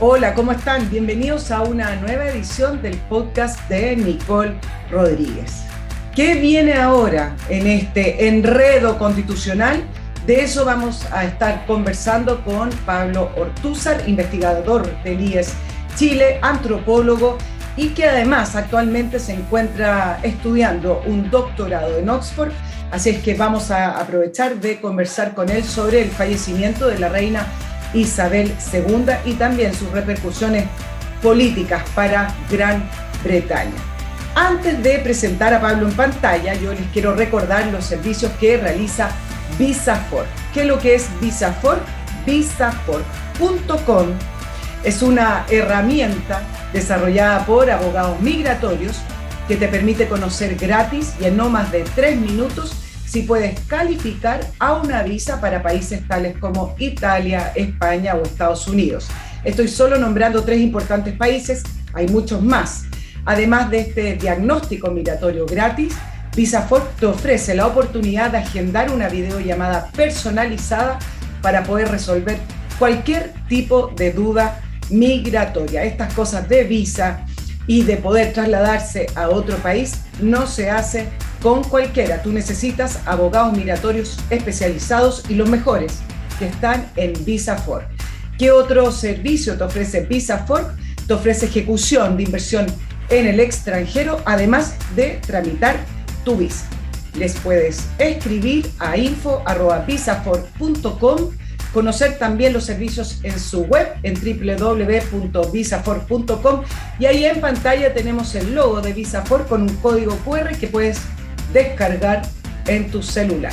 Hola, ¿cómo están? Bienvenidos a una nueva edición del podcast de Nicole Rodríguez. ¿Qué viene ahora en este enredo constitucional? De eso vamos a estar conversando con Pablo Ortúzar, investigador del IES Chile, antropólogo y que además actualmente se encuentra estudiando un doctorado en Oxford. Así es que vamos a aprovechar de conversar con él sobre el fallecimiento de la reina Isabel II y también sus repercusiones políticas para Gran Bretaña. Antes de presentar a Pablo en pantalla, yo les quiero recordar los servicios que realiza VisaFor. ¿Qué es lo que es VisaFor? Visafor.com es una herramienta desarrollada por abogados migratorios que te permite conocer gratis y en no más de tres minutos si puedes calificar a una visa para países tales como Italia, España o Estados Unidos. Estoy solo nombrando tres importantes países, hay muchos más. Además de este diagnóstico migratorio gratis, VisaFort te ofrece la oportunidad de agendar una videollamada personalizada para poder resolver cualquier tipo de duda migratoria. Estas cosas de visa y de poder trasladarse a otro país no se hace con cualquiera. Tú necesitas abogados migratorios especializados y los mejores que están en VisaFor. ¿Qué otro servicio te ofrece VisaFor? Te ofrece ejecución de inversión en el extranjero, además de tramitar tu visa. Les puedes escribir a info.visafor.com, conocer también los servicios en su web en www.visafor.com y ahí en pantalla tenemos el logo de VisaFor con un código QR que puedes descargar en tu celular.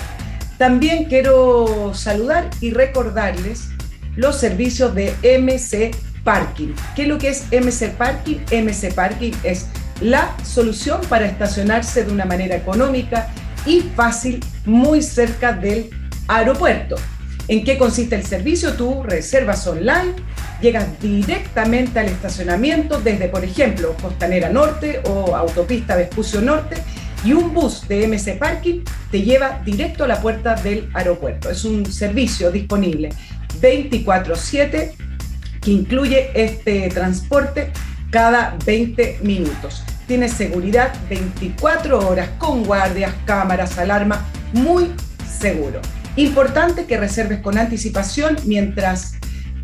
También quiero saludar y recordarles los servicios de MC Parking. ¿Qué es lo que es MC Parking? MC Parking es la solución para estacionarse de una manera económica y fácil muy cerca del aeropuerto. ¿En qué consiste el servicio? Tú reservas online, llegas directamente al estacionamiento desde, por ejemplo, Costanera Norte o Autopista Vespucio Norte y un bus de MC Parking te lleva directo a la puerta del aeropuerto. Es un servicio disponible 24/7 que incluye este transporte cada 20 minutos. Tiene seguridad 24 horas con guardias, cámaras, alarma, muy seguro. Importante que reserves con anticipación mientras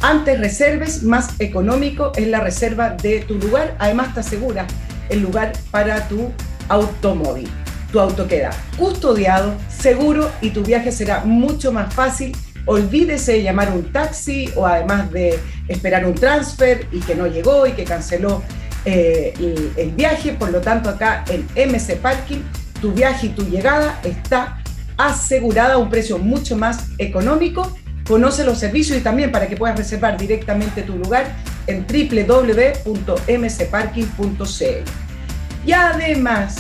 antes reserves, más económico es la reserva de tu lugar. Además te asegura el lugar para tu automóvil. Tu auto queda custodiado, seguro y tu viaje será mucho más fácil. Olvídese de llamar un taxi o además de esperar un transfer y que no llegó y que canceló eh, el, viaje. Por lo tanto, acá en MC Parking, tu viaje y tu llegada está asegurada a un precio mucho más económico. Conoce los servicios y también para que puedas reservar directamente tu lugar en www.mcparking.cl. Y además,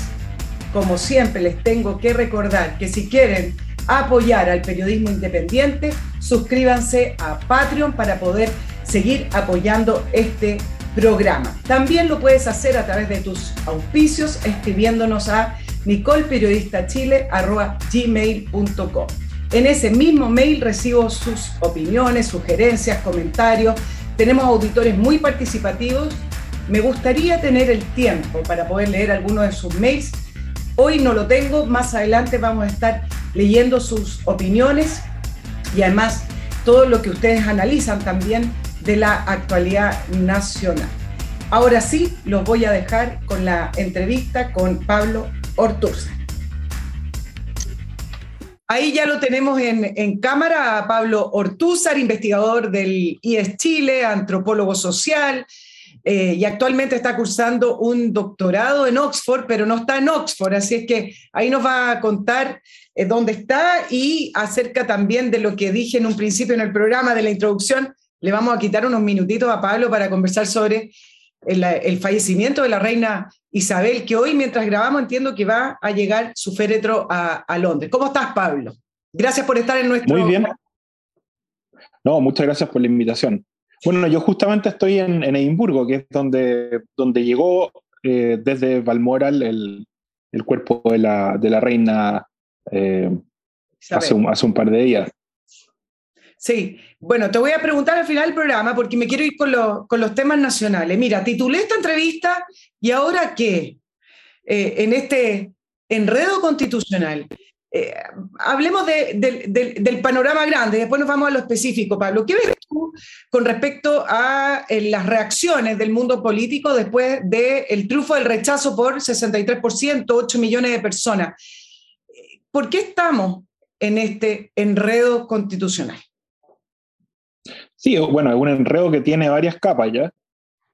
como siempre, les tengo que recordar que si quieren apoyar al periodismo independiente, suscríbanse a Patreon para poder seguir apoyando este programa. También lo puedes hacer a través de tus auspicios escribiéndonos a nicolperiodistachile.gmail.com. En ese mismo mail recibo sus opiniones, sugerencias, comentarios. Tenemos auditores muy participativos me gustaría tener el tiempo para poder leer algunos de sus mails. Hoy no lo tengo, más adelante vamos a estar leyendo sus opiniones y además todo lo que ustedes analizan también de la actualidad nacional. Ahora sí, los voy a dejar con la entrevista con Pablo Ortúzar. Ahí ya lo tenemos en, en, cámara Pablo Ortúzar, investigador del IES Chile, antropólogo social, eh, y actualmente está cursando un doctorado en Oxford, pero no está en Oxford, así es que ahí nos va a contar eh, dónde está y acerca también de lo que dije en un principio en el programa de la introducción. Le vamos a quitar unos minutitos a Pablo para conversar sobre el, fallecimiento de la reina Isabel, que hoy mientras grabamos entiendo que va a llegar su féretro a, a Londres. ¿Cómo estás, Pablo? Gracias por estar en nuestro... Muy bien. No, muchas gracias por la invitación. Bueno, yo justamente estoy en, Edimburgo, que es donde, donde llegó eh, desde Balmoral el, el, cuerpo de la, de la reina eh, hace, un, hace un par de días. Sí, bueno, te voy a preguntar al final del programa porque me quiero ir con, los temas nacionales. Mira, titulé esta entrevista y ahora qué, eh, en este enredo constitucional. Eh, hablemos del panorama grande, después nos vamos a lo específico, Pablo. ¿Qué ves tú con respecto a eh, las reacciones del mundo político después del triunfo del rechazo por 63%, 8 millones de personas? ¿Por qué estamos en este enredo constitucional? Sí, bueno, es un enredo que tiene varias capas ya,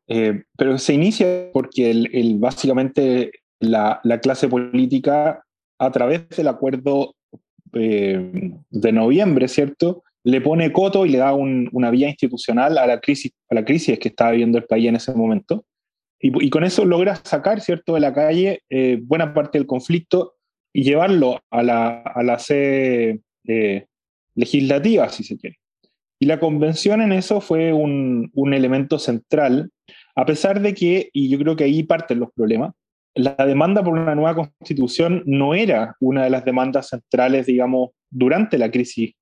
eh, pero se inicia porque básicamente la, clase política, a través del acuerdo eh, de noviembre, ¿cierto?, le pone coto y le da una vía institucional a la crisis, que estaba viviendo el país en ese momento. Y, con eso logra sacar, ¿cierto?, de la calle eh, buena parte del conflicto y llevarlo a la, a la sede legislativa, si se quiere. Y la convención en eso fue un, elemento central, a pesar de que, y yo creo que ahí parten los problemas, la demanda por una nueva constitución no era una de las demandas centrales, digamos, durante la crisis,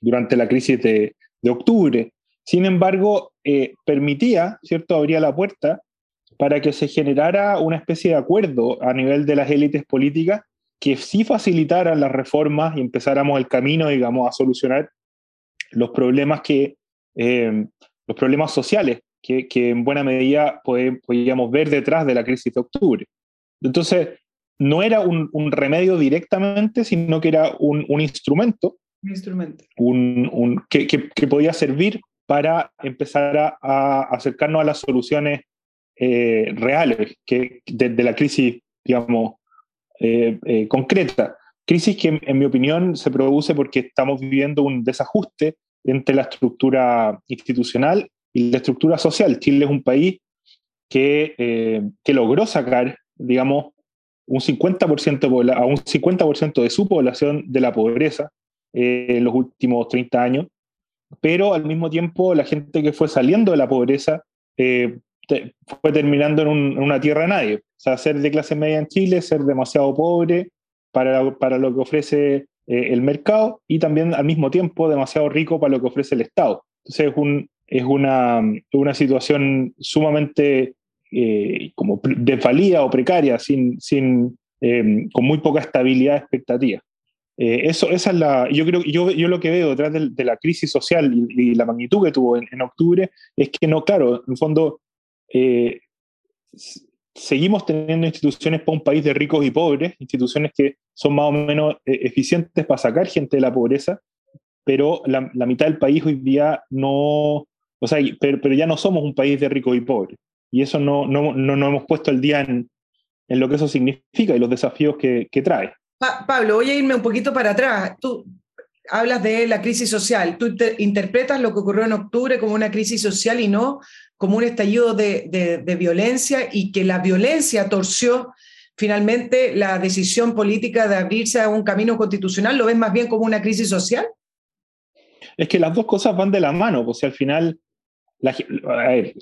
durante la crisis de, octubre. Sin embargo, eh, permitía, ¿cierto?, abría la puerta para que se generara una especie de acuerdo a nivel de las élites políticas que sí facilitaran las reformas y empezáramos el camino, digamos, a solucionar los problemas que, eh, los problemas sociales que, en buena medida podíamos ver detrás de la crisis de octubre. Entonces, no era un, remedio directamente, sino que era un, instrumento, un instrumento. Un, que, que, podía servir para empezar a, acercarnos a las soluciones eh, reales que, de, la crisis, digamos, eh, concreta. Crisis que, en mi opinión, se produce porque estamos viviendo un desajuste entre la estructura institucional y la estructura social. Chile es un país que, eh, que logró sacar, digamos, un 50% a un 50% de su población de la pobreza eh, en los últimos 30 años, pero al mismo tiempo la gente que fue saliendo de la pobreza eh, fue terminando en, una tierra de nadie. O sea, ser de clase media en Chile, ser demasiado pobre para, para lo que ofrece el mercado y también al mismo tiempo demasiado rico para lo que ofrece el Estado. Entonces es, un, es una, una situación sumamente eh, como desvalida o precaria, sin, sin, em, con muy poca estabilidad de expectativa. Eh, eso, esa es la, yo, creo, yo, yo lo que veo detrás de, la crisis social y, la magnitud que tuvo en, en, octubre es que no, claro, en el fondo seguimos teniendo instituciones para un país de ricos y pobres, instituciones que son más o menos eh, eficientes para sacar gente de la pobreza, pero la, mitad del país hoy día no, o sea, pero, ya no somos un país de ricos y pobres. Y eso no, no, no, hemos puesto el día en, en, lo que eso significa y los desafíos que, que trae. Pablo, voy a irme un poquito para atrás. Tú hablas de la crisis social. Tú interpretas lo que ocurrió en octubre como una crisis social y no como un estallido de, violencia y que la violencia torció finalmente la decisión política de abrirse a un camino constitucional, ¿lo ves más bien como una crisis social? Es que las dos cosas van de la mano, pues al final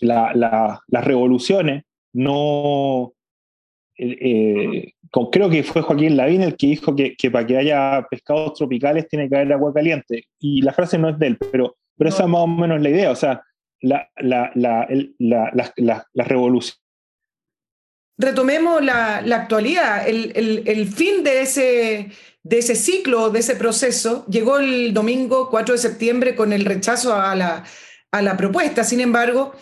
las revoluciones no... Eh, eh, creo que fue Joaquín Lavín el que dijo que, para que haya pescados tropicales tiene que haber agua caliente. Y la frase no es de él, pero, pero esa es más o menos la idea. O sea, la, la, la, revolución. Retomemos la, actualidad. El, fin de ese, de ese ciclo, de ese proceso, llegó el domingo 4 de septiembre con el rechazo a la, a la propuesta. Sin embargo,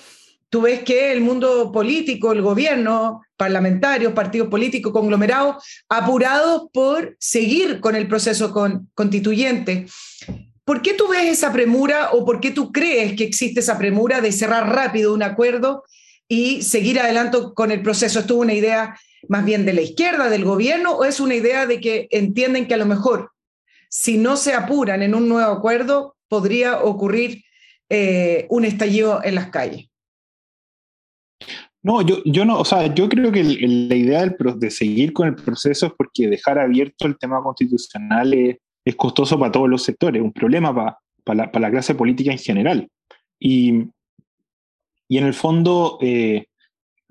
tú ves que el mundo político, el gobierno, parlamentarios, partidos políticos, conglomerados, apurados por seguir con el proceso constituyente. ¿Por qué tú ves esa premura o por qué tú crees que existe esa premura de cerrar rápido un acuerdo y seguir adelante con el proceso? ¿Esto es una idea más bien de la izquierda, del gobierno, o es una idea de que entienden que a lo mejor si no se apuran en un nuevo acuerdo podría ocurrir eh, un estallido en las calles? No, yo, yo no, o sea, yo creo que la idea de seguir con el proceso es porque dejar abierto el tema constitucional es, es costoso para todos los sectores, un problema para, para, la, clase política en general. Y, y en el fondo, eh,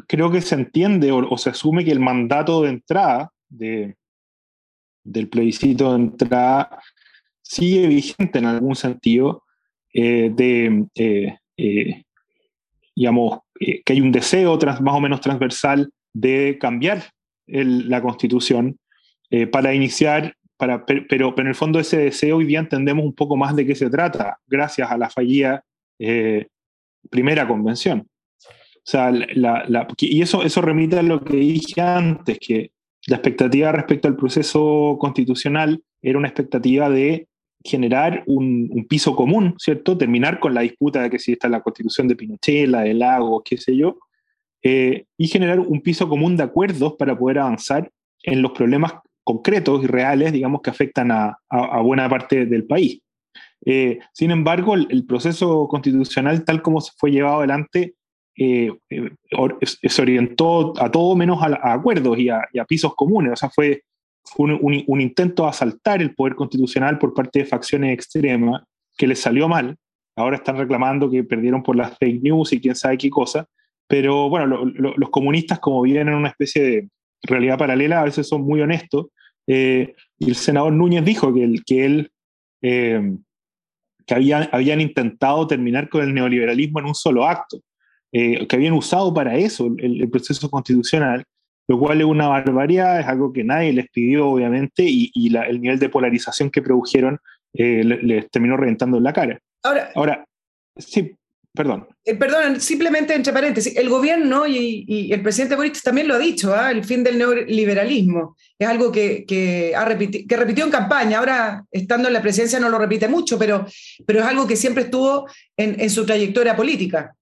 creo que se entiende o, se asume que el mandato de entrada de, del plebiscito de entrada sigue vigente en algún sentido, de, digamos, que hay un deseo más o menos transversal de cambiar la constitución para iniciar para, pero, pero, en el fondo ese deseo hoy día entendemos un poco más de qué se trata, gracias a la fallida primera convención. O sea, y eso, eso remite a lo que dije antes, que la expectativa respecto al proceso constitucional era una expectativa de generar un, piso común, ¿cierto? Terminar con la disputa de que si está la constitución de Pinochet, la de Lagos, qué sé yo, eh, y generar un piso común de acuerdos para poder avanzar en los problemas concretos y reales, digamos, que afectan a, buena parte del país. Eh, sin embargo, el, proceso constitucional, tal como se fue llevado adelante, eh, se orientó a todo menos a, acuerdos y a, pisos comunes. O sea, fue, un, intento de asaltar el poder constitucional por parte de facciones extremas que les salió mal. Ahora están reclamando que perdieron por las fake news y quién sabe qué cosa. Pero bueno, los comunistas, como viven en una especie de realidad paralela, a veces son muy honestos. Eh, y el senador Núñez dijo que, él que habían, habían intentado terminar con el neoliberalismo en un solo acto. Eh, que habían usado para eso el, proceso constitucional, lo cual es una barbaridad, es algo que nadie les pidió, obviamente, y, el nivel de polarización que produjeron eh, les, terminó reventando en la cara. Ahora, Ahora sí, perdón. Eh, perdón, simplemente entre paréntesis, el gobierno y, el presidente Boric también lo ha dicho, ¿ah? el fin del neoliberalismo. Es algo que, que, ha que repitió en campaña, ahora estando en la presidencia no lo repite mucho, pero, pero es algo que siempre estuvo en, en su trayectoria política.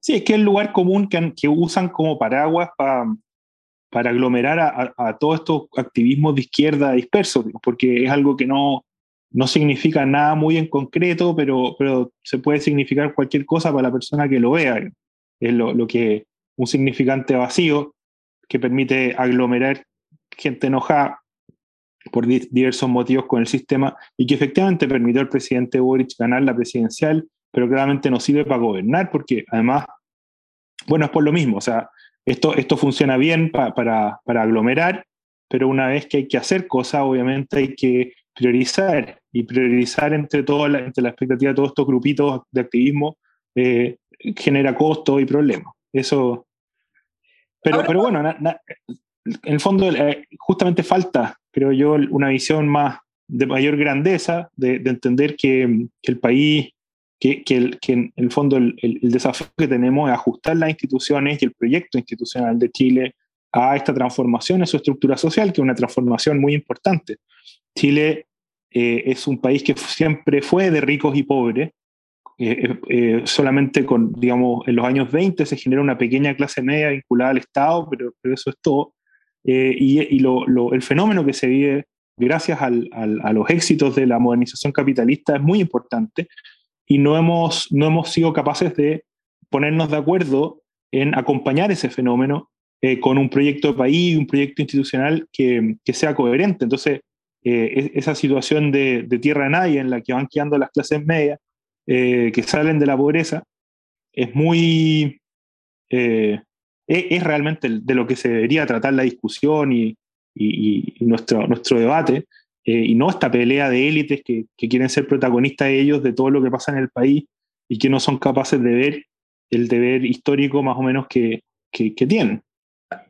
Sí, es que es el lugar común que, que usan como paraguas para aglomerar a, todos estos activismos de izquierda dispersos, porque es algo que no, no significa nada muy en concreto, pero, pero se puede significar cualquier cosa para la persona que lo vea. Es lo, lo que un significante vacío que permite aglomerar gente enojada por diversos motivos con el sistema y que efectivamente permitió al presidente Boric ganar la presidencial pero claramente no sirve para gobernar porque además, bueno, es por lo mismo, o sea, esto, esto funciona bien para, para aglomerar, pero una vez que hay que hacer cosas, obviamente hay que priorizar y priorizar entre, todo la, entre la expectativa de todos estos grupitos de activismo eh, genera costos y problemas. Eso. Pero, pero bueno, en el fondo eh, justamente falta, creo yo, una visión más de mayor grandeza, de, entender que, que, el país que, en el fondo el, desafío que tenemos es ajustar las instituciones y el proyecto institucional de Chile a esta transformación en su estructura social, que es una transformación muy importante. Chile eh, es un país que siempre fue de ricos y pobres. Eh, eh, solamente con, digamos, en los años 20 se genera una pequeña clase media vinculada al Estado, pero, pero eso es todo. y, y lo, el fenómeno que se vive gracias al, al, a los éxitos de la modernización capitalista es muy importante y no hemos, no hemos sido capaces de ponernos de acuerdo en acompañar ese fenómeno eh, con un proyecto de país, un proyecto institucional que, que sea coherente. Entonces, eh, esa situación de, tierra de nadie en la que van quedando las clases medias, eh, que salen de la pobreza, es muy... Es, es, realmente de lo que se debería tratar la discusión y, y, y nuestro, nuestro debate, eh, y no esta pelea de élites que, quieren ser protagonistas ellos de todo lo que pasa en el país y que no son capaces de ver el deber histórico más o menos que, que, tienen.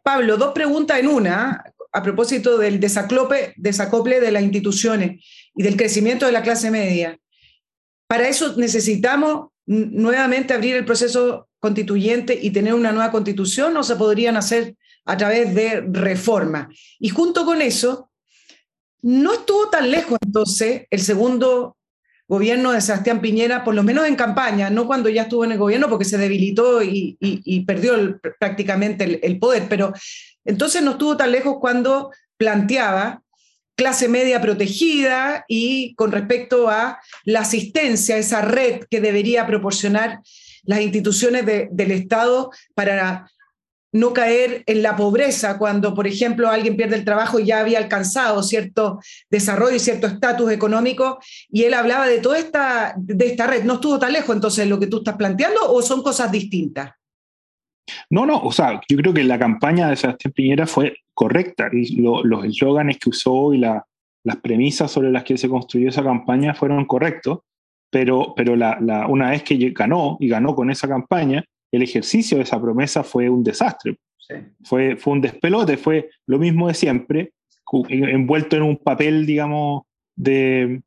Pablo, dos preguntas en una a propósito del desaclope, desacople de las instituciones y del crecimiento de la clase media. Para eso necesitamos nuevamente abrir el proceso constituyente y tener una nueva constitución o se podrían hacer a través de reforma. Y junto con eso, no estuvo tan lejos entonces el segundo gobierno de Sebastián Piñera, por lo menos en campaña, no cuando ya estuvo en el gobierno porque se debilitó y, perdió prácticamente el, poder, pero entonces no estuvo tan lejos cuando planteaba clase media protegida y con respecto a la asistencia, esa red que debería proporcionar las instituciones del Estado para no caer en la pobreza cuando, por ejemplo, alguien pierde el trabajo y ya había alcanzado cierto desarrollo y cierto estatus económico, y él hablaba de toda esta, de esta red. ¿No estuvo tan lejos entonces lo que tú estás planteando o son cosas distintas? No, no, o sea, yo creo que la campaña de Sebastián Piñera fue correcta y los eslóganes que usó y las premisas sobre las que se construyó esa campaña fueron correctos. pero, pero la, una vez que ganó y ganó con esa campaña, el ejercicio de esa promesa fue un desastre. Fue, fue un despelote, fue lo mismo de siempre, envuelto en un papel, digamos, de,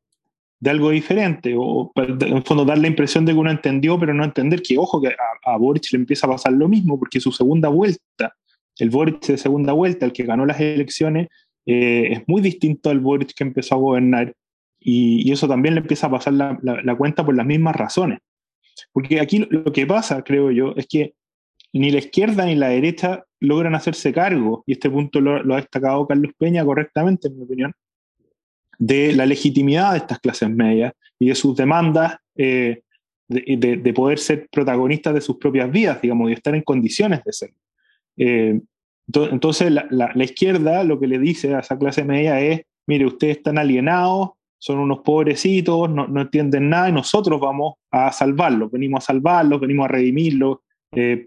de algo diferente, o en fondo dar la impresión de que uno entendió, pero no entender que, ojo, que a, a, Boric le empieza a pasar lo mismo, porque su segunda vuelta, el Boric de segunda vuelta, el que ganó las elecciones, eh, es muy distinto al Boric que empezó a gobernar, y, y eso también le empieza a pasar la, la, cuenta por las mismas razones. Porque aquí lo, que pasa, creo yo, es que ni la izquierda ni la derecha logran hacerse cargo, y este punto lo, ha destacado Carlos Peña correctamente, en mi opinión, de la legitimidad de estas clases medias y de sus demandas eh, de, de, poder ser protagonistas de sus propias vidas, digamos, y estar en condiciones de ser. Eh, entonces, la, la, izquierda lo que le dice a esa clase media es, mire, ustedes están alienados, son unos pobrecitos, no, no entienden nada y nosotros vamos a salvarlos, venimos a salvarlos, venimos a redimirlos, eh,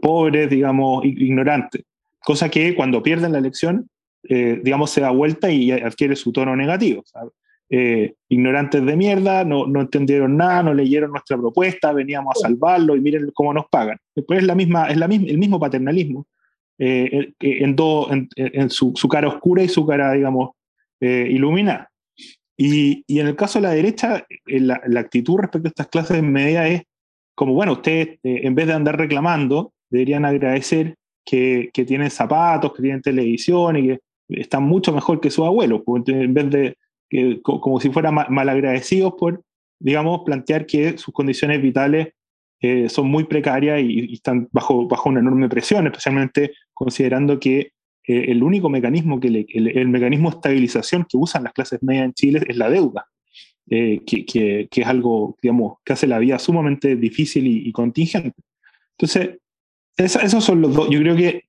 pobres, digamos, ignorantes. Cosa que cuando pierden la elección eh, digamos, se da vuelta y adquiere su tono negativo. Eh, ignorantes de mierda, no, no, entendieron nada, no leyeron nuestra propuesta, veníamos a salvarlo y miren cómo nos pagan. Después es, la misma, es la misma, el mismo paternalismo eh, en, en, en su, su, cara oscura y su cara, digamos, iluminada. Y, y, en el caso de la derecha, la, la, actitud respecto a estas clases media es como, bueno, ustedes en vez de andar reclamando, deberían agradecer que, tienen zapatos, que tienen televisión y que están mucho mejor que sus abuelos, en vez de que, como si fueran malagradecidos por, digamos, plantear que sus condiciones vitales eh, son muy precarias y, están bajo, bajo una enorme presión, especialmente considerando que eh, el único mecanismo, que el, el, mecanismo de estabilización que usan las clases medias en Chile es la deuda, eh, que, que, que, es algo, digamos, que hace la vida sumamente difícil y, y contingente. Entonces, esa, esos son los dos. Yo creo que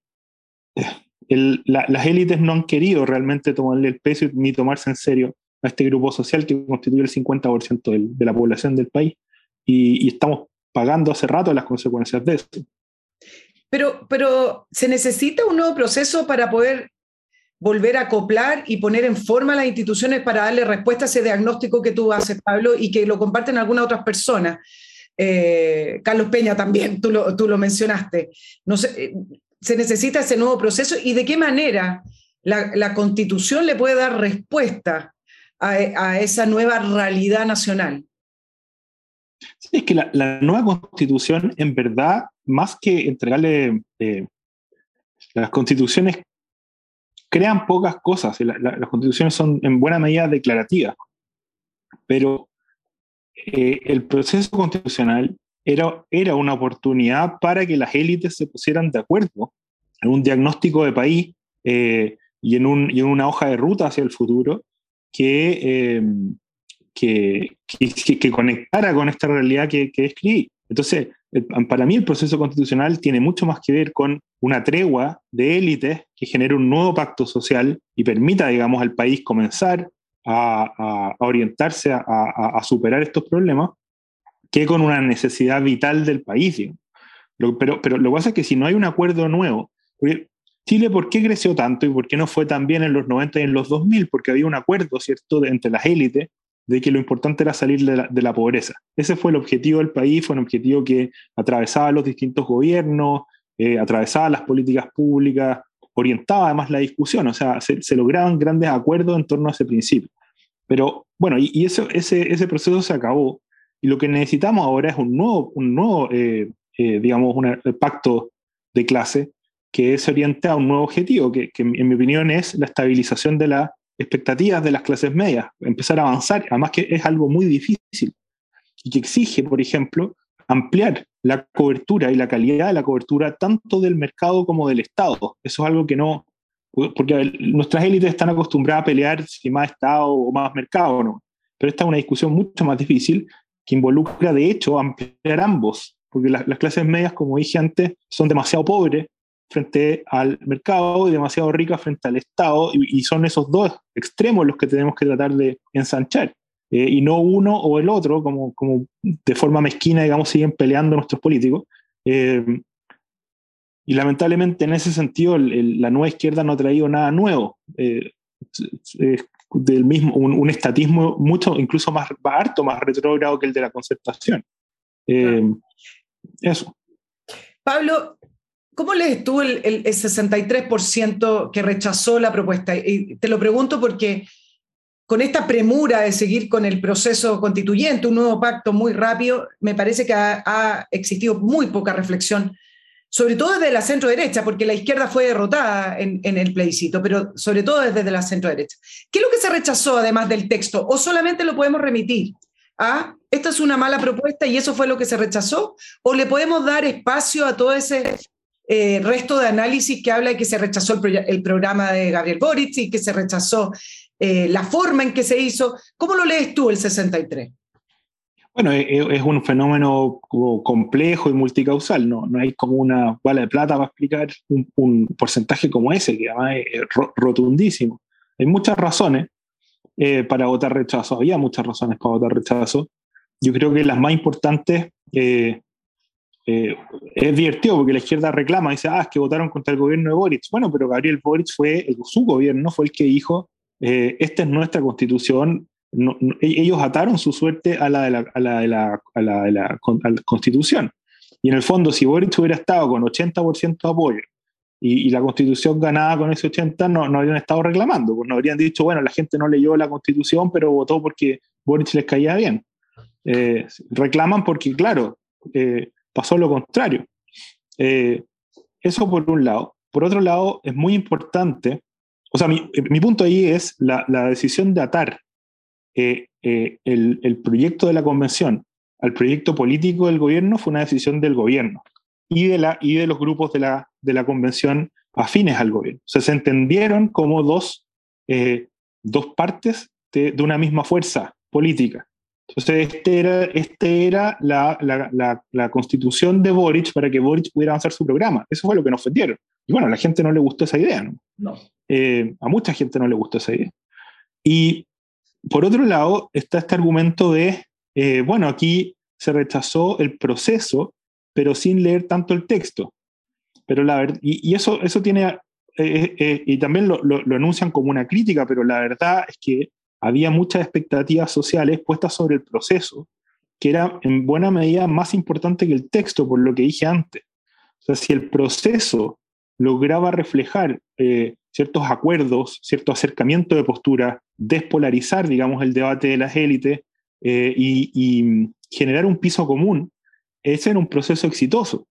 el, la, las élites no han querido realmente tomarle el peso ni tomarse en serio a este grupo social que constituye el 50% del, de la población del país y, y, estamos pagando hace rato las consecuencias de eso. Pero, pero se necesita un nuevo proceso para poder volver a acoplar y poner en forma las instituciones para darle respuesta a ese diagnóstico que tú haces, Pablo, y que lo comparten algunas otras personas. Eh, Carlos Peña también, tú lo, tú lo mencionaste. No sé, se necesita ese nuevo proceso y de qué manera la, la constitución le puede dar respuesta a, a, esa nueva realidad nacional. Sí, es que la, la, nueva constitución, en verdad, más que entregarle eh, las constituciones, crean pocas cosas. La, las constituciones son en buena medida declarativas, pero eh, el proceso constitucional era, era una oportunidad para que las élites se pusieran de acuerdo en un diagnóstico de país eh, y, en un, y, en una hoja de ruta hacia el futuro que, eh, que, que, que, conectara con esta realidad que, que escribí. Entonces, para mí el proceso constitucional tiene mucho más que ver con una tregua de élites que genere un nuevo pacto social y permita, digamos, al país comenzar a, a, a orientarse a, a, superar estos problemas que con una necesidad vital del país. Lo, pero, pero lo que pasa es que si no hay un acuerdo nuevo, Chile, ¿por qué creció tanto y por qué no fue tan bien en los 90 y en los 2000? Porque había un acuerdo, ¿cierto?, entre las élites de que lo importante era salir de la, la, pobreza. Ese fue el objetivo del país, fue un objetivo que atravesaba los distintos gobiernos, eh, atravesaba las políticas públicas, orientaba además la discusión, o sea, se, se, lograban grandes acuerdos en torno a ese principio. Pero bueno, y, eso, ese, ese proceso se acabó y lo que necesitamos ahora es un nuevo, un nuevo eh, eh, digamos, un pacto de clase que se oriente a un nuevo objetivo, que, en mi opinión es la estabilización de las expectativas de las clases medias, empezar a avanzar, además que es algo muy difícil y que exige, por ejemplo, ampliar la cobertura y la calidad de la cobertura tanto del mercado como del Estado. Eso es algo que no, porque nuestras élites están acostumbradas a pelear si más Estado o más mercado, ¿no? Pero esta es una discusión mucho más difícil que involucra, de hecho, ampliar ambos, porque las, las clases medias, como dije antes, son demasiado pobres frente al mercado y demasiado ricas frente al Estado, y, y son esos dos extremos los que tenemos que tratar de ensanchar. Eh, y no uno o el otro, como, como de forma mezquina, digamos, siguen peleando nuestros políticos. Eh, y lamentablemente en ese sentido el, el, la nueva izquierda no ha traído nada nuevo. Eh, del mismo, un, estatismo mucho, incluso más, harto más retrógrado que el de la concertación. Eh, eso. Pablo, ¿cómo lees tú el, el, 63% que rechazó la propuesta? Y te lo pregunto porque con esta premura de seguir con el proceso constituyente, un nuevo pacto muy rápido, me parece que ha, existido muy poca reflexión, sobre todo desde la centro derecha, porque la izquierda fue derrotada en, el plebiscito, pero sobre todo desde la centro derecha. ¿Qué es lo que se rechazó además del texto? ¿O solamente lo podemos remitir a esta es una mala propuesta y eso fue lo que se rechazó? ¿O le podemos dar espacio a todo ese eh, resto de análisis que habla de que se rechazó el, el programa de Gabriel Boric y que se rechazó eh, la forma en que se hizo. ¿Cómo lo lees tú el 63? Bueno, e, e, es un fenómeno complejo y multicausal, ¿no? No hay como una bala de plata para explicar un, porcentaje como ese, que además es rotundísimo. Hay muchas razones eh, para votar rechazo, había muchas razones para votar rechazo. Yo creo que las más importantes eh, es divertido porque la izquierda reclama, dice, ah, es que votaron contra el gobierno de Boric. Bueno, pero Gabriel Boric fue su gobierno, fue el que dijo eh, esta es nuestra constitución, e-, ellos ataron su suerte a la de la, a la, de la, a la, de la constitución. Y en el fondo, si Boric hubiera estado con 80% de apoyo y, y, la constitución ganaba con ese 80%, no, no habrían estado reclamando, pues no habrían dicho, bueno, la gente no leyó la constitución, pero votó porque Boric les caía bien. Eh, reclaman porque, claro, eh, pasó lo contrario. eso por un lado. Por otro lado, es muy importante o sea, mi, punto ahí es la, la decisión de atar eh, eh, el, proyecto de la convención al proyecto político del gobierno fue una decisión del gobierno y de, la, y de los grupos de la, de la convención afines al gobierno. O sea, se entendieron como dos, eh, dos partes de, una misma fuerza política. Entonces, este era, este era la, la, la, constitución de Boric para que Boric pudiera avanzar su programa. Eso fue lo que nos ofendieron. Y bueno, a la gente no le gustó esa idea, ¿no? No. Eh, a mucha gente no le gustó esa idea. Y por otro lado está este argumento de, eh, bueno, aquí se rechazó el proceso, pero sin leer tanto el texto. Pero la y, y eso, eso tiene, eh, y también lo, lo, lo, anuncian como una crítica, pero la verdad es que había muchas expectativas sociales puestas sobre el proceso, que era en buena medida más importante que el texto, por lo que dije antes. O sea, si el proceso lograba reflejar eh, ciertos acuerdos, cierto acercamiento de postura, despolarizar, digamos, el debate de las élites eh, y, generar un piso común, ese era un proceso exitoso.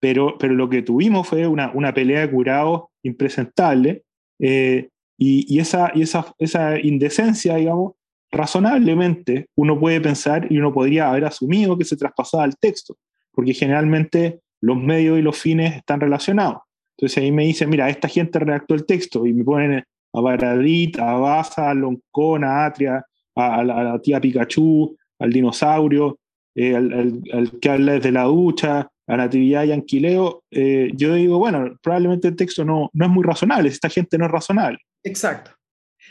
Pero, pero lo que tuvimos fue una, una pelea de curados impresentable eh, y, y, esa, y esa, esa indecencia, digamos, razonablemente uno puede pensar y uno podría haber asumido que se traspasaba al texto, porque generalmente los medios y los fines están relacionados. Entonces ahí me dicen, mira, esta gente redactó el texto y me ponen a Baradit, a Baza, a Loncón, a Atria, a, la, tía Pikachu, al dinosaurio, eh, al, que habla desde la ducha, a Natividad y Anquileo, eh, yo digo, bueno, probablemente el texto no, no es muy razonable, esta gente no es razonable. Exacto.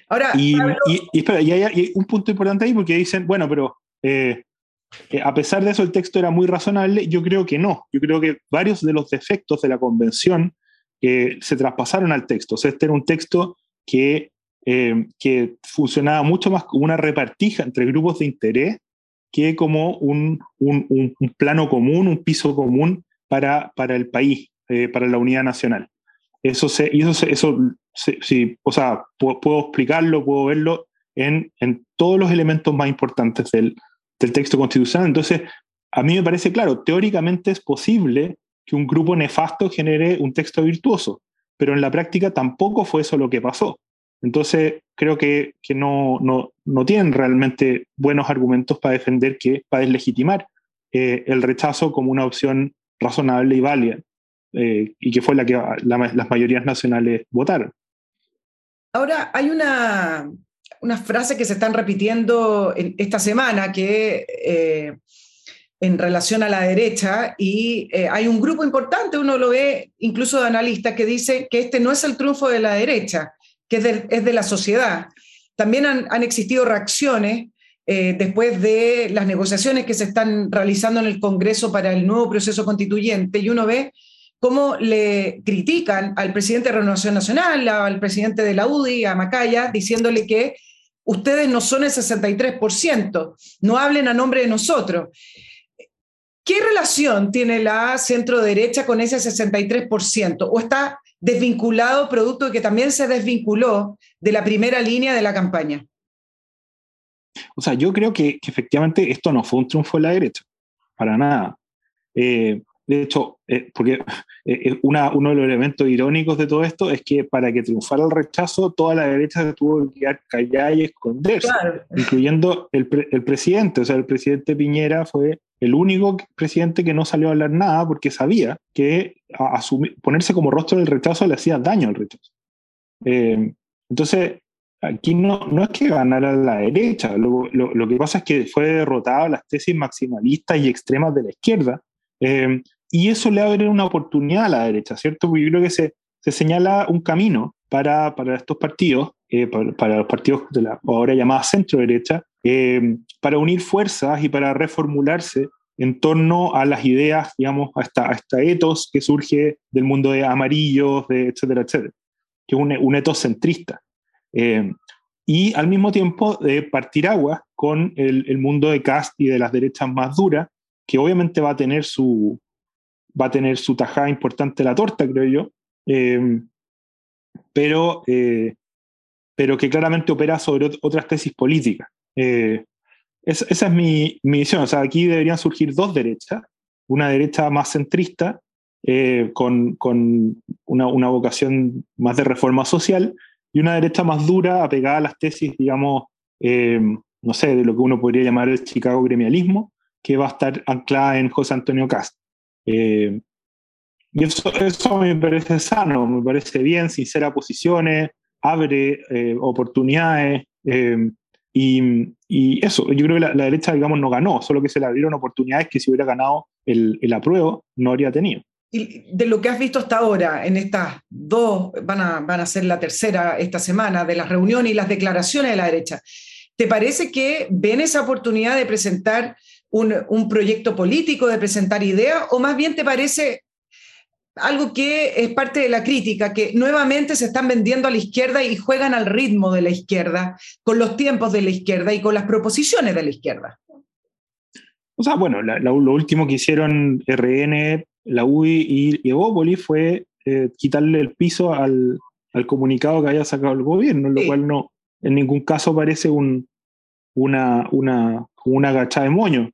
Ahora, y, y, espera, y hay, un punto importante ahí porque dicen, bueno, pero eh, a pesar de eso el texto era muy razonable, yo creo que no. Yo creo que varios de los defectos de la convención que se traspasaron al texto. O sea, este era un texto que, eh, que funcionaba mucho más como una repartija entre grupos de interés que como un, un, un plano común, un piso común para, para el país, eh, para la unidad nacional. Eso se, y eso, se, eso sí, o sea, puedo, puedo, explicarlo, puedo verlo en, en todos los elementos más importantes del, del texto constitucional. Entonces, a mí me parece claro, teóricamente es posible que un grupo nefasto genere un texto virtuoso, pero en la práctica tampoco fue eso lo que pasó. Entonces, creo que, que no, no, no, tienen realmente buenos argumentos para defender que, para deslegitimar eh, el rechazo como una opción razonable y válida, eh, y que fue la que la, las mayorías nacionales votaron. Ahora, hay una, una frase que se están repitiendo en esta semana que eh, en relación a la derecha y eh, hay un grupo importante, uno lo ve incluso de analistas, que dice que este no es el triunfo de la derecha, que es de, es de la sociedad. También han, han existido reacciones eh, después de las negociaciones que se están realizando en el Congreso para el nuevo proceso constituyente y uno ve cómo le critican al presidente de Renovación Nacional, al presidente de la UDI, a Macaya, diciéndole que ustedes no son el 63%, no hablen a nombre de nosotros. ¿Qué relación tiene la centro derecha con ese 63%? ¿O está desvinculado producto de que también se desvinculó de la primera línea de la campaña? O sea, yo creo que, efectivamente esto no fue un triunfo de la derecha, para nada. Eh, de hecho, eh, porque eh, una, uno de los elementos irónicos de todo esto es que para que triunfara el rechazo, toda la derecha se tuvo que quedar callada y esconderse, incluyendo el, el, presidente. O sea, el presidente Piñera fue el único presidente que no salió a hablar nada porque sabía que asumir, ponerse como rostro del rechazo le hacía daño al rechazo. entonces, aquí no, no es que ganara la derecha, lo, lo, que pasa es que fue derrotada las tesis maximalistas y extremas de la izquierda, eh, y eso le abre una oportunidad a la derecha, ¿cierto? Porque yo creo que se, se señala un camino para, para estos partidos, eh, para, los partidos de la ahora llamada centro-derecha, eh, para unir fuerzas y para reformularse en torno a las ideas, digamos, a esta, a esta etos que surge del mundo de amarillos, de etcétera, etcétera, que es un, un etos centrista. Eh, y al mismo tiempo de partir agua con el, mundo de Cast y de las derechas más duras, que obviamente va a tener su, va a tener su tajada importante la torta, creo yo, eh, pero, eh, pero que claramente opera sobre otras tesis políticas. esa es mi, mi visión. O sea, aquí deberían surgir dos derechas, una derecha más centrista, con, con una, una, vocación más de reforma social, y una derecha más dura, apegada a las tesis, digamos, eh, no sé, de lo que uno podría llamar el Chicago gremialismo, que va a estar anclada en José Antonio Cast. Eh, y eso, eso me parece sano, me parece bien, sincera posiciones, abre eh, oportunidades. Y, y, eso, yo creo que la, derecha, digamos, no ganó, solo que se le abrieron oportunidades que si hubiera ganado el, el apruebo no habría tenido de lo que has visto hasta ahora en estas dos, van a, van a ser la tercera esta semana, de las reuniones y las declaraciones de la derecha, ¿te parece que ven esa oportunidad de presentar un, un proyecto político, de presentar ideas, o más bien te parece algo que es parte de la crítica, que nuevamente se están vendiendo a la izquierda y juegan al ritmo de la izquierda, con los tiempos de la izquierda y con las proposiciones de la izquierda? O sea, bueno, lo último que hicieron RN la UI y, Evópoli fue eh, quitarle el piso al, al, comunicado que haya sacado el gobierno, lo cual no, en ningún caso parece un, una, una, una gacha de moño.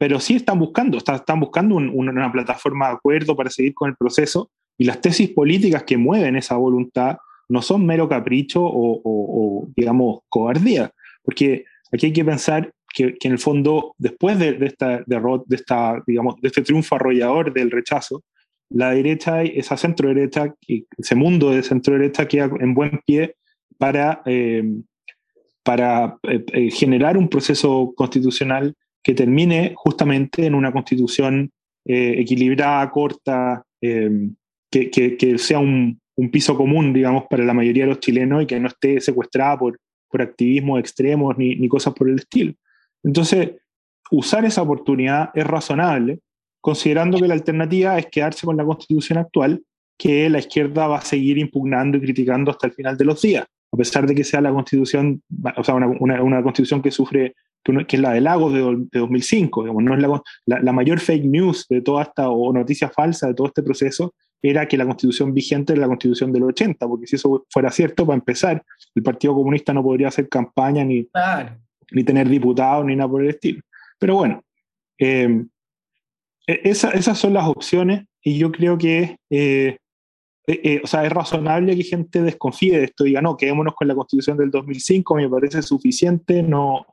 Pero sí están buscando, están buscando una plataforma de acuerdo para seguir con el proceso y las tesis políticas que mueven esa voluntad no son mero capricho o, o digamos, cobardía, porque aquí hay que pensar que, en el fondo, después de, esta derrota, de, esta, digamos, de este triunfo arrollador del rechazo, la derecha, esa centro derecha, ese mundo de centro derecha queda en buen pie para, eh, para eh, eh, generar un proceso constitucional que termine justamente en una constitución equilibrada, corta, que, que, sea un, un, piso común, digamos, para la mayoría de los chilenos y que no esté secuestrada por, por activismos extremos ni, ni cosas por el estilo. Entonces, usar esa oportunidad es razonable, considerando que la alternativa es quedarse con la constitución actual, que la izquierda va a seguir impugnando y criticando hasta el final de los días, a pesar de que sea la constitución, o sea, una, constitución que sufre, que es la de Lagos de, 2005, digamos, no es la, la, mayor fake news de toda esta, o noticia falsa de todo este proceso, era que la constitución vigente era la constitución del 80, porque si eso fuera cierto, para empezar, el Partido Comunista no podría hacer campaña ni, ni tener diputados, ni nada por el estilo. Pero bueno, eh, e-, esas son las opciones y yo creo que eh, eh, o sea, es razonable que gente desconfíe de esto y diga, no, quedémonos con la constitución del 2005, me parece suficiente, no,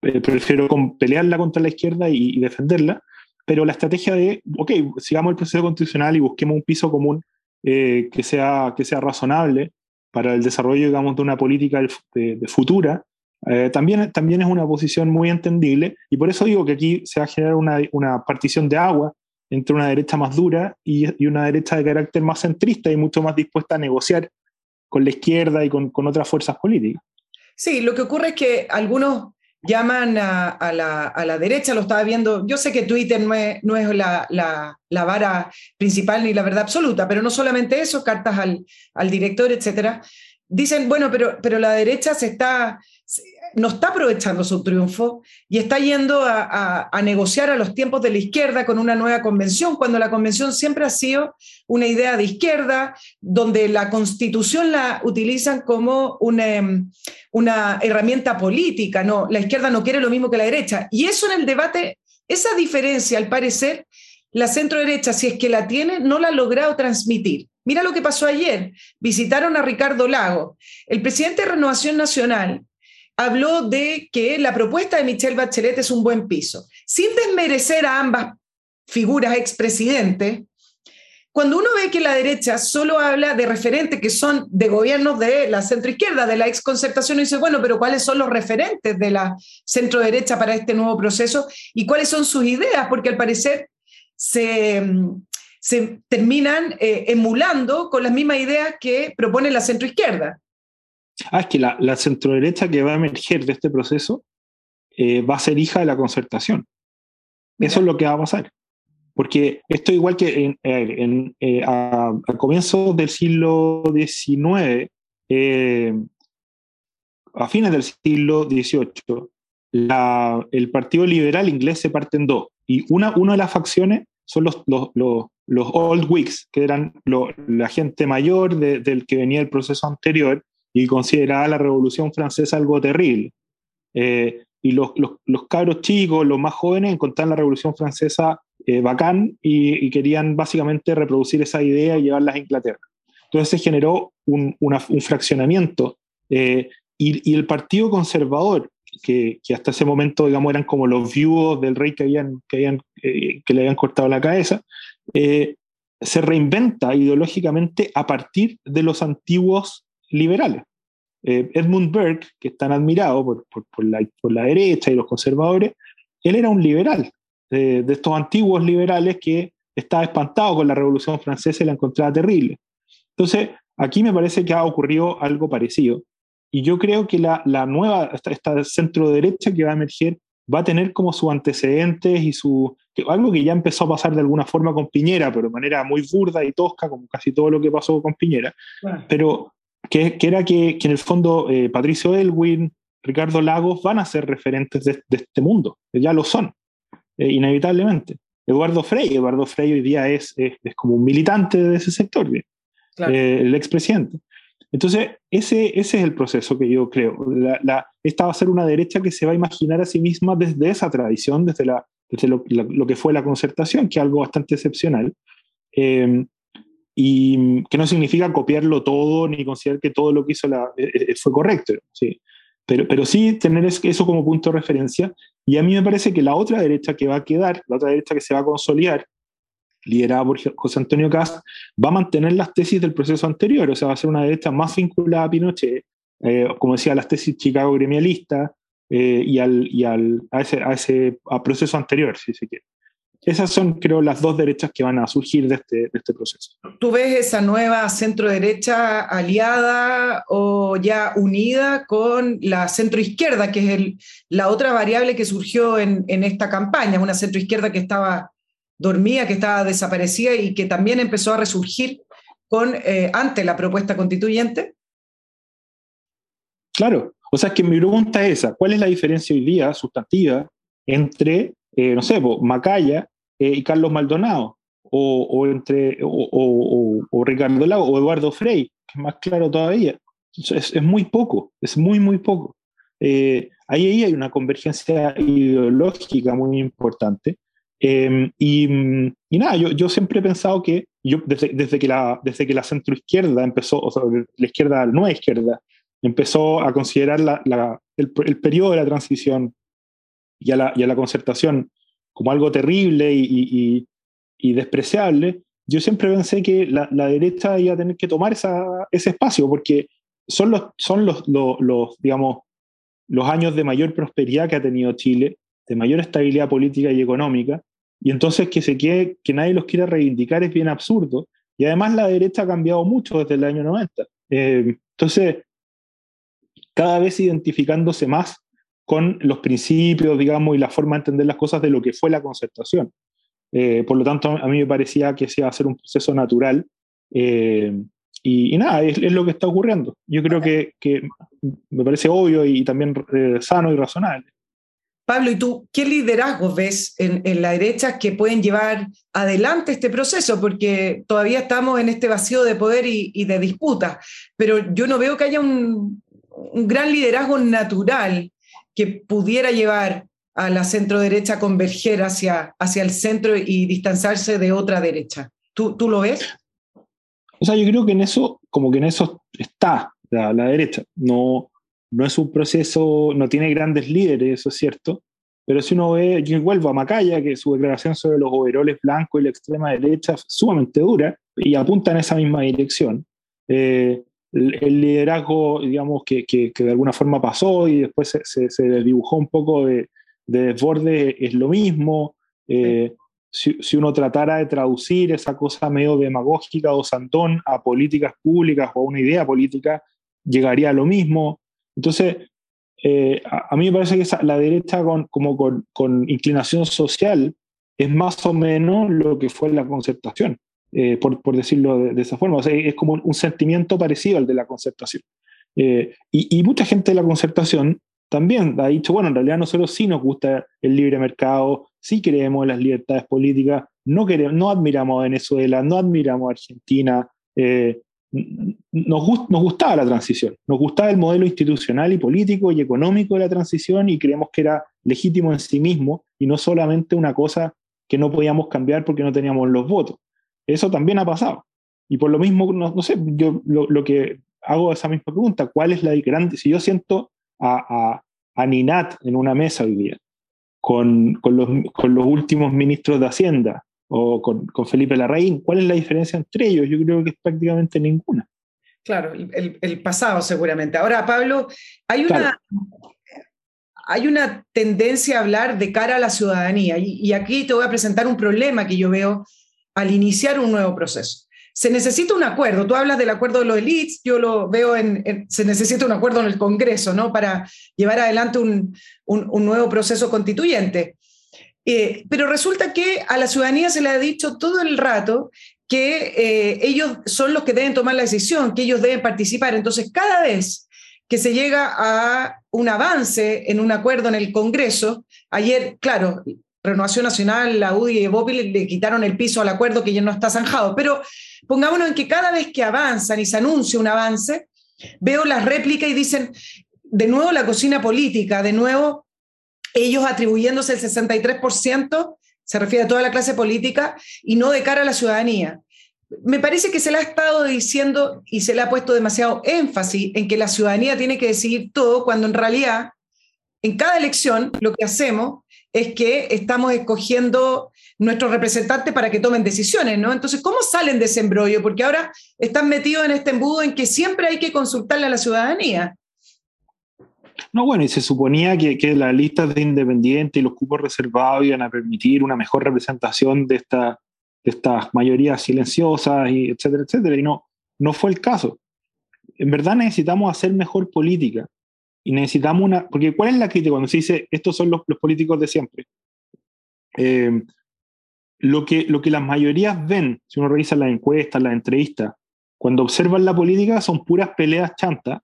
prefiero pelearla contra la izquierda y, defenderla, pero la estrategia de, ok, sigamos el proceso constitucional y busquemos un piso común que, sea, que sea razonable para el desarrollo, digamos, de una política de futura, eh, también, también es una posición muy entendible y por eso digo que aquí se va a generar una, una partición de agua entre una derecha más dura y, y, una derecha de carácter más centrista y mucho más dispuesta a negociar con la izquierda y con, con otras fuerzas políticas. Sí, lo que ocurre es que algunos llaman a, la, a, la, derecha, lo estaba viendo, yo sé que Twitter no es, no es la, la, la, vara principal ni la verdad absoluta, pero no solamente eso, cartas al, al director, etcétera, dicen, bueno, pero, pero la derecha se está, no está aprovechando su triunfo y está yendo a, negociar a los tiempos de la izquierda con una nueva convención, cuando la convención siempre ha sido una idea de izquierda, donde la constitución la utilizan como una, herramienta política, no, la izquierda no quiere lo mismo que la derecha. Y eso en el debate, esa diferencia, al parecer, la centro derecha, si es que la tiene, no la ha logrado transmitir. Mira lo que pasó ayer. Visitaron a Ricardo Lago. El presidente de Renovación Nacional habló de que la propuesta de Michelle Bachelet es un buen piso. Sin desmerecer a ambas figuras expresidentes, cuando uno ve que la derecha solo habla de referentes que son de gobiernos de la centroizquierda, de la exconcertación, y dice, bueno, pero ¿cuáles son los referentes de la centro derecha para este nuevo proceso? ¿Y cuáles son sus ideas? Porque al parecer se, se terminan eh, emulando con las mismas ideas que propone la centroizquierda. Ah, es que la, la centroderecha que va a emerger de este proceso eh, va a ser hija de la concertación. Eso es lo que va a pasar. Porque esto igual que en, en, eh, a, comienzos del siglo XIX, eh, a fines del siglo XVIII, la, el Partido Liberal inglés se parte en dos. Y una, una de las facciones son los, los, los, los Old Whigs, que eran la gente mayor del que venía el proceso anterior, y consideraba la Revolución Francesa algo terrible. Eh, y los, los, los, cabros chicos, los más jóvenes, encontraban la Revolución Francesa eh, bacán y, querían básicamente reproducir esa idea y llevarlas a Inglaterra. Entonces se generó un, un fraccionamiento eh, y, y, el Partido Conservador, que, que, hasta ese momento, digamos, eran como los viudos del rey que, habían, que, habían, que le habían cortado la cabeza, se reinventa ideológicamente a partir de los antiguos liberales. Eh, Edmund Burke, que es tan admirado por, por, la, por, la, derecha y los conservadores, él era un liberal, eh, de estos antiguos liberales que estaba espantado con la Revolución Francesa y la encontraba terrible. Entonces, aquí me parece que ha ocurrido algo parecido. Y yo creo que la, la nueva, esta, esta centro derecha que va a emerger, va a tener como sus antecedentes y su, algo que ya empezó a pasar de alguna forma con Piñera, pero de manera muy burda y tosca, como casi todo lo que pasó con Piñera. Pero que, era que, en el fondo eh, Patricio Elwin, Ricardo Lagos van a ser referentes de, este mundo, ya lo son, eh, inevitablemente. Eduardo Frey, Eduardo Frey hoy día es, es, como un militante de ese sector, eh, el expresidente. Entonces, ese, ese es el proceso que yo creo. La, esta va a ser una derecha que se va a imaginar a sí misma desde esa tradición, desde, la, desde lo, lo, que fue la concertación, que es algo bastante excepcional y que no significa copiarlo todo ni considerar que todo lo que hizo la, eh, eh, fue correcto, ¿sí? Pero, pero sí tener eso como punto de referencia. Y a mí me parece que la otra derecha que va a quedar, la otra derecha que se va a consolidar, liderada por José Antonio Cast, va a mantener las tesis del proceso anterior, o sea, va a ser una derecha más vinculada a Pinochet, eh, como decía, las tesis Chicago gremialistas y, al, y al, a ese, a ese a proceso anterior, si se quiere. Esas son, creo, las dos derechas que van a surgir de este, de este proceso. ¿Tú ves esa nueva centro-derecha aliada o ya unida con la centro-izquierda, que es el, la otra variable que surgió en, en esta campaña? Una centro-izquierda que estaba dormida, que estaba desaparecida y que también empezó a resurgir con, eh, ante la propuesta constituyente. Claro, o sea, que mi pregunta es esa, ¿cuál es la diferencia hoy día sustantiva entre eh, no sé, Macaya eh, y Carlos Maldonado, o, entre, o, Ricardo Lago, o Eduardo Frey, que es más claro todavía. Es, es muy poco, es muy, muy poco. Eh, ahí, ahí, hay una convergencia ideológica muy importante. Em, y, y, nada, yo, yo, siempre he pensado que, yo, desde, desde, que la, desde que la centroizquierda empezó, o sea, la izquierda, la nueva izquierda, empezó a considerar la, la, el, el, periodo de la transición y a la, y a la concertación como algo terrible y, y, despreciable, yo siempre pensé que la, la, derecha iba a tener que tomar esa, ese espacio, porque son, los, son los, los, digamos, los años de mayor prosperidad que ha tenido Chile, de mayor estabilidad política y económica, y entonces que, se quede, que nadie los quiera reivindicar es bien absurdo. Y además la derecha ha cambiado mucho desde el año 90. Eh, entonces, cada vez identificándose más con los principios, digamos, y la forma de entender las cosas de lo que fue la concertación. Eh, por lo tanto, a mí me parecía que se iba a ser un proceso natural eh, y, nada, es, lo que está ocurriendo. Yo creo que, me parece obvio y también eh, sano y razonable. Pablo, ¿y tú qué liderazgos ves en, la derecha que pueden llevar adelante este proceso? Porque todavía estamos en este vacío de poder y, de disputa, pero yo no veo que haya un, gran liderazgo natural que pudiera llevar a la centro derecha a converger hacia, hacia el centro y distanciarse de otra derecha. ¿Tú, ¿Tú lo ves? O sea, yo creo que en eso, como que en eso está la, la derecha. No, no es un proceso, no tiene grandes líderes, eso es cierto, pero si uno ve, yo vuelvo a Macaya, que su declaración sobre los overoles blancos y la extrema derecha es sumamente dura y apunta en esa misma dirección. Eh, el, liderazgo, digamos, que, que, de alguna forma pasó y después se, se, dibujó un poco de, de, desborde, es lo mismo. Eh, si, si, uno tratara de traducir esa cosa medio demagógica o santón a políticas públicas o a una idea política, llegaría a lo mismo. Entonces, eh, a, mí me parece que la derecha con, como con, con, inclinación social es más o menos lo que fue la concertación, eh, por, por, decirlo de, esa forma. O sea, es como un sentimiento parecido al de la concertación. Eh, y, y, mucha gente de la concertación también ha dicho, bueno, en realidad nosotros sí nos gusta el libre mercado, sí creemos en las libertades políticas, no, queremos, no admiramos a Venezuela, no admiramos a Argentina, eh, nos, nos gustaba la transición, nos gustaba el modelo institucional y político y económico de la transición y creemos que era legítimo en sí mismo y no solamente una cosa que no podíamos cambiar porque no teníamos los votos. Eso también ha pasado. Y por lo mismo, no, no sé, yo lo, lo, que hago esa misma pregunta, ¿cuál es la grande? Si yo siento a, a, a Ninat en una mesa hoy día, con, con, los, con los últimos ministros de Hacienda, o con, con, Felipe Larraín. ¿Cuál es la diferencia entre ellos? Yo creo que es prácticamente ninguna. Claro, el, el pasado seguramente. Ahora, Pablo, hay una, claro. hay una tendencia a hablar de cara a la ciudadanía y, y aquí te voy a presentar un problema que yo veo al iniciar un nuevo proceso se necesita un acuerdo. Tú hablas del acuerdo de los elites, yo lo veo en, se necesita un acuerdo en el Congreso, ¿no? Para llevar adelante un, un, un nuevo proceso constituyente. Eh, pero resulta que a la ciudadanía se le ha dicho todo el rato que eh, ellos son los que deben tomar la decisión, que ellos deben participar. Entonces, cada vez que se llega a un avance en un acuerdo en el Congreso, ayer, claro, Renovación Nacional, la UDI y le, le quitaron el piso al acuerdo que ya no está zanjado, pero pongámonos en que cada vez que avanzan y se anuncia un avance, veo las réplicas y dicen, de nuevo la cocina política, de nuevo ellos atribuyéndose el 63%, se refiere a toda la clase política, y no de cara a la ciudadanía. Me parece que se le ha estado diciendo y se le ha puesto demasiado énfasis en que la ciudadanía tiene que decidir todo, cuando en realidad en cada elección lo que hacemos es que estamos escogiendo nuestros representantes para que tomen decisiones, ¿no? Entonces, ¿cómo salen de ese embrollo? Porque ahora están metidos en este embudo en que siempre hay que consultarle a la ciudadanía. No, bueno, y se suponía que, las listas de independientes y los cupos reservados iban a permitir una mejor representación de, esta, de estas mayorías silenciosas, y etcétera, etcétera, y no, no fue el caso. En verdad necesitamos hacer mejor política y necesitamos una, porque ¿cuál es la crítica cuando se dice estos son los, los políticos de siempre? Eh, lo, que, lo que las mayorías ven, si uno revisa las encuestas, las entrevistas, cuando observan la política son puras peleas chantas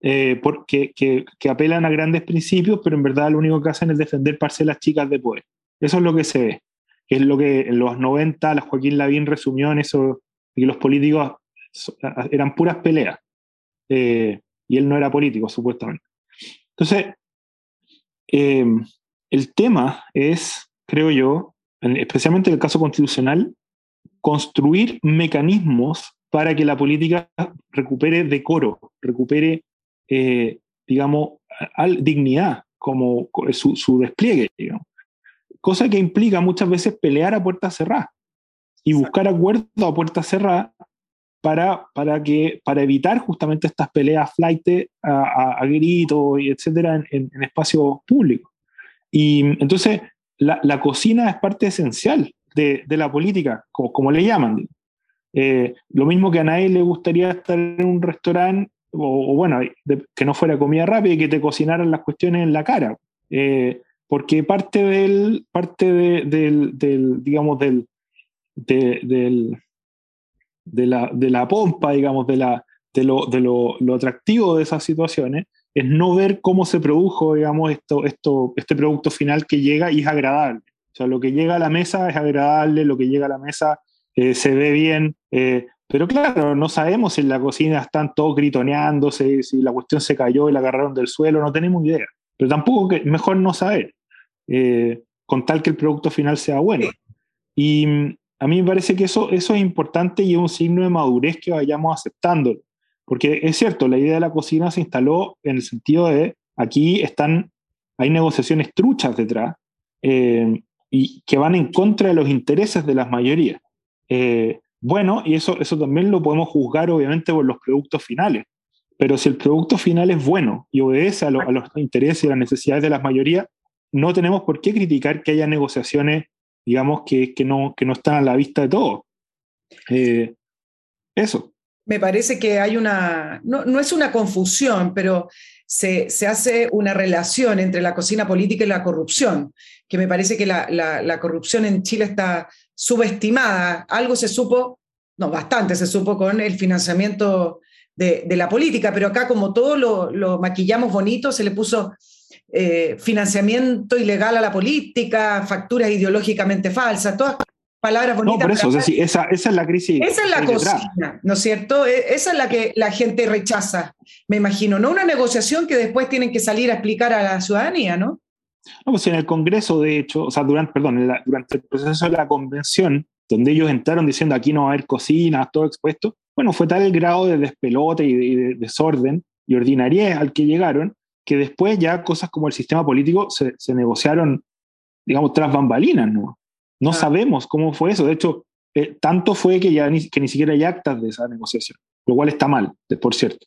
eh, porque, que, apelan a grandes principios, pero en verdad lo único que hacen es defender parcelas chicas de poder. Eso es lo que se ve, es lo que en los 90 la Joaquín Lavín resumió en eso, que los políticos eran puras peleas, eh, y él no era político, supuestamente. Entonces, eh, el tema es, creo yo, especialmente en el caso constitucional, construir mecanismos para que la política recupere decoro, recupere eh, digamos, al, dignidad como su, su despliegue, digamos. cosa que implica muchas veces pelear a puertas cerradas y buscar acuerdos a puertas cerradas para, para, que, para evitar justamente estas peleas flight a, a, a gritos y etcétera en, en, en, espacios públicos. Y entonces la, la cocina es parte esencial de, de la política, como, como le llaman. Eh, lo mismo que a nadie le gustaría estar en un restaurante o, o bueno, de, que no fuera comida rápida y que te cocinaran las cuestiones en la cara. Eh, porque parte del, parte de, del, del, digamos, del, de, del, de la, de la pompa, digamos, de, la, de, lo, de lo, lo, atractivo de esas situaciones, es no ver cómo se produjo, digamos, esto, esto, este producto final que llega y es agradable. O sea, lo que llega a la mesa es agradable, lo que llega a la mesa eh, se ve bien, eh, pero claro, no sabemos si en la cocina están todos gritoneándose, si la cuestión se cayó y la agarraron del suelo, no tenemos idea. Pero tampoco que mejor no saber, eh, con tal que el producto final sea bueno. Y a mí me parece que eso, eso es importante y es un signo de madurez que vayamos aceptando. Porque es cierto, la idea de la cocina se instaló en el sentido de aquí están, hay negociaciones truchas detrás y que van en contra de los intereses de las mayorías. Eh, bueno, y eso, eso también lo podemos juzgar obviamente por los productos finales. Pero si el producto final es bueno y obedece a, los intereses y las necesidades de las mayorías, no tenemos por qué criticar que haya negociaciones, digamos, que, que, no, que no están a la vista de todos. Eh, eso. Me parece que hay una, no, no es una confusión, pero se, se, hace una relación entre la cocina política y la corrupción, que me parece que la, la, la corrupción en Chile está subestimada. Algo se supo, no, bastante se supo con el financiamiento de, la política, pero acá como todo lo, maquillamos bonito, se le puso eh, financiamiento ilegal a la política, facturas ideológicamente falsas, todas palabras bonitas. No, por eso, esa, es la crisis. Esa es la cocina, ¿no es cierto? E, esa es la que la gente rechaza, me imagino, no una negociación que después tienen que salir a explicar a la ciudadanía, ¿no? No, pues en el Congreso, de hecho, o sea, durante, perdón, durante el proceso de la convención, donde ellos entraron diciendo aquí no va a haber cocinas, todo expuesto, bueno, fue tal el grado de despelote y de, desorden y ordinariedad al que llegaron, que después ya cosas como el sistema político se, negociaron, digamos, tras bambalinas, ¿no? No sabemos cómo fue eso. De hecho, eh, tanto fue que ya ni, que ni siquiera hay actas de esa negociación, lo cual está mal, por cierto.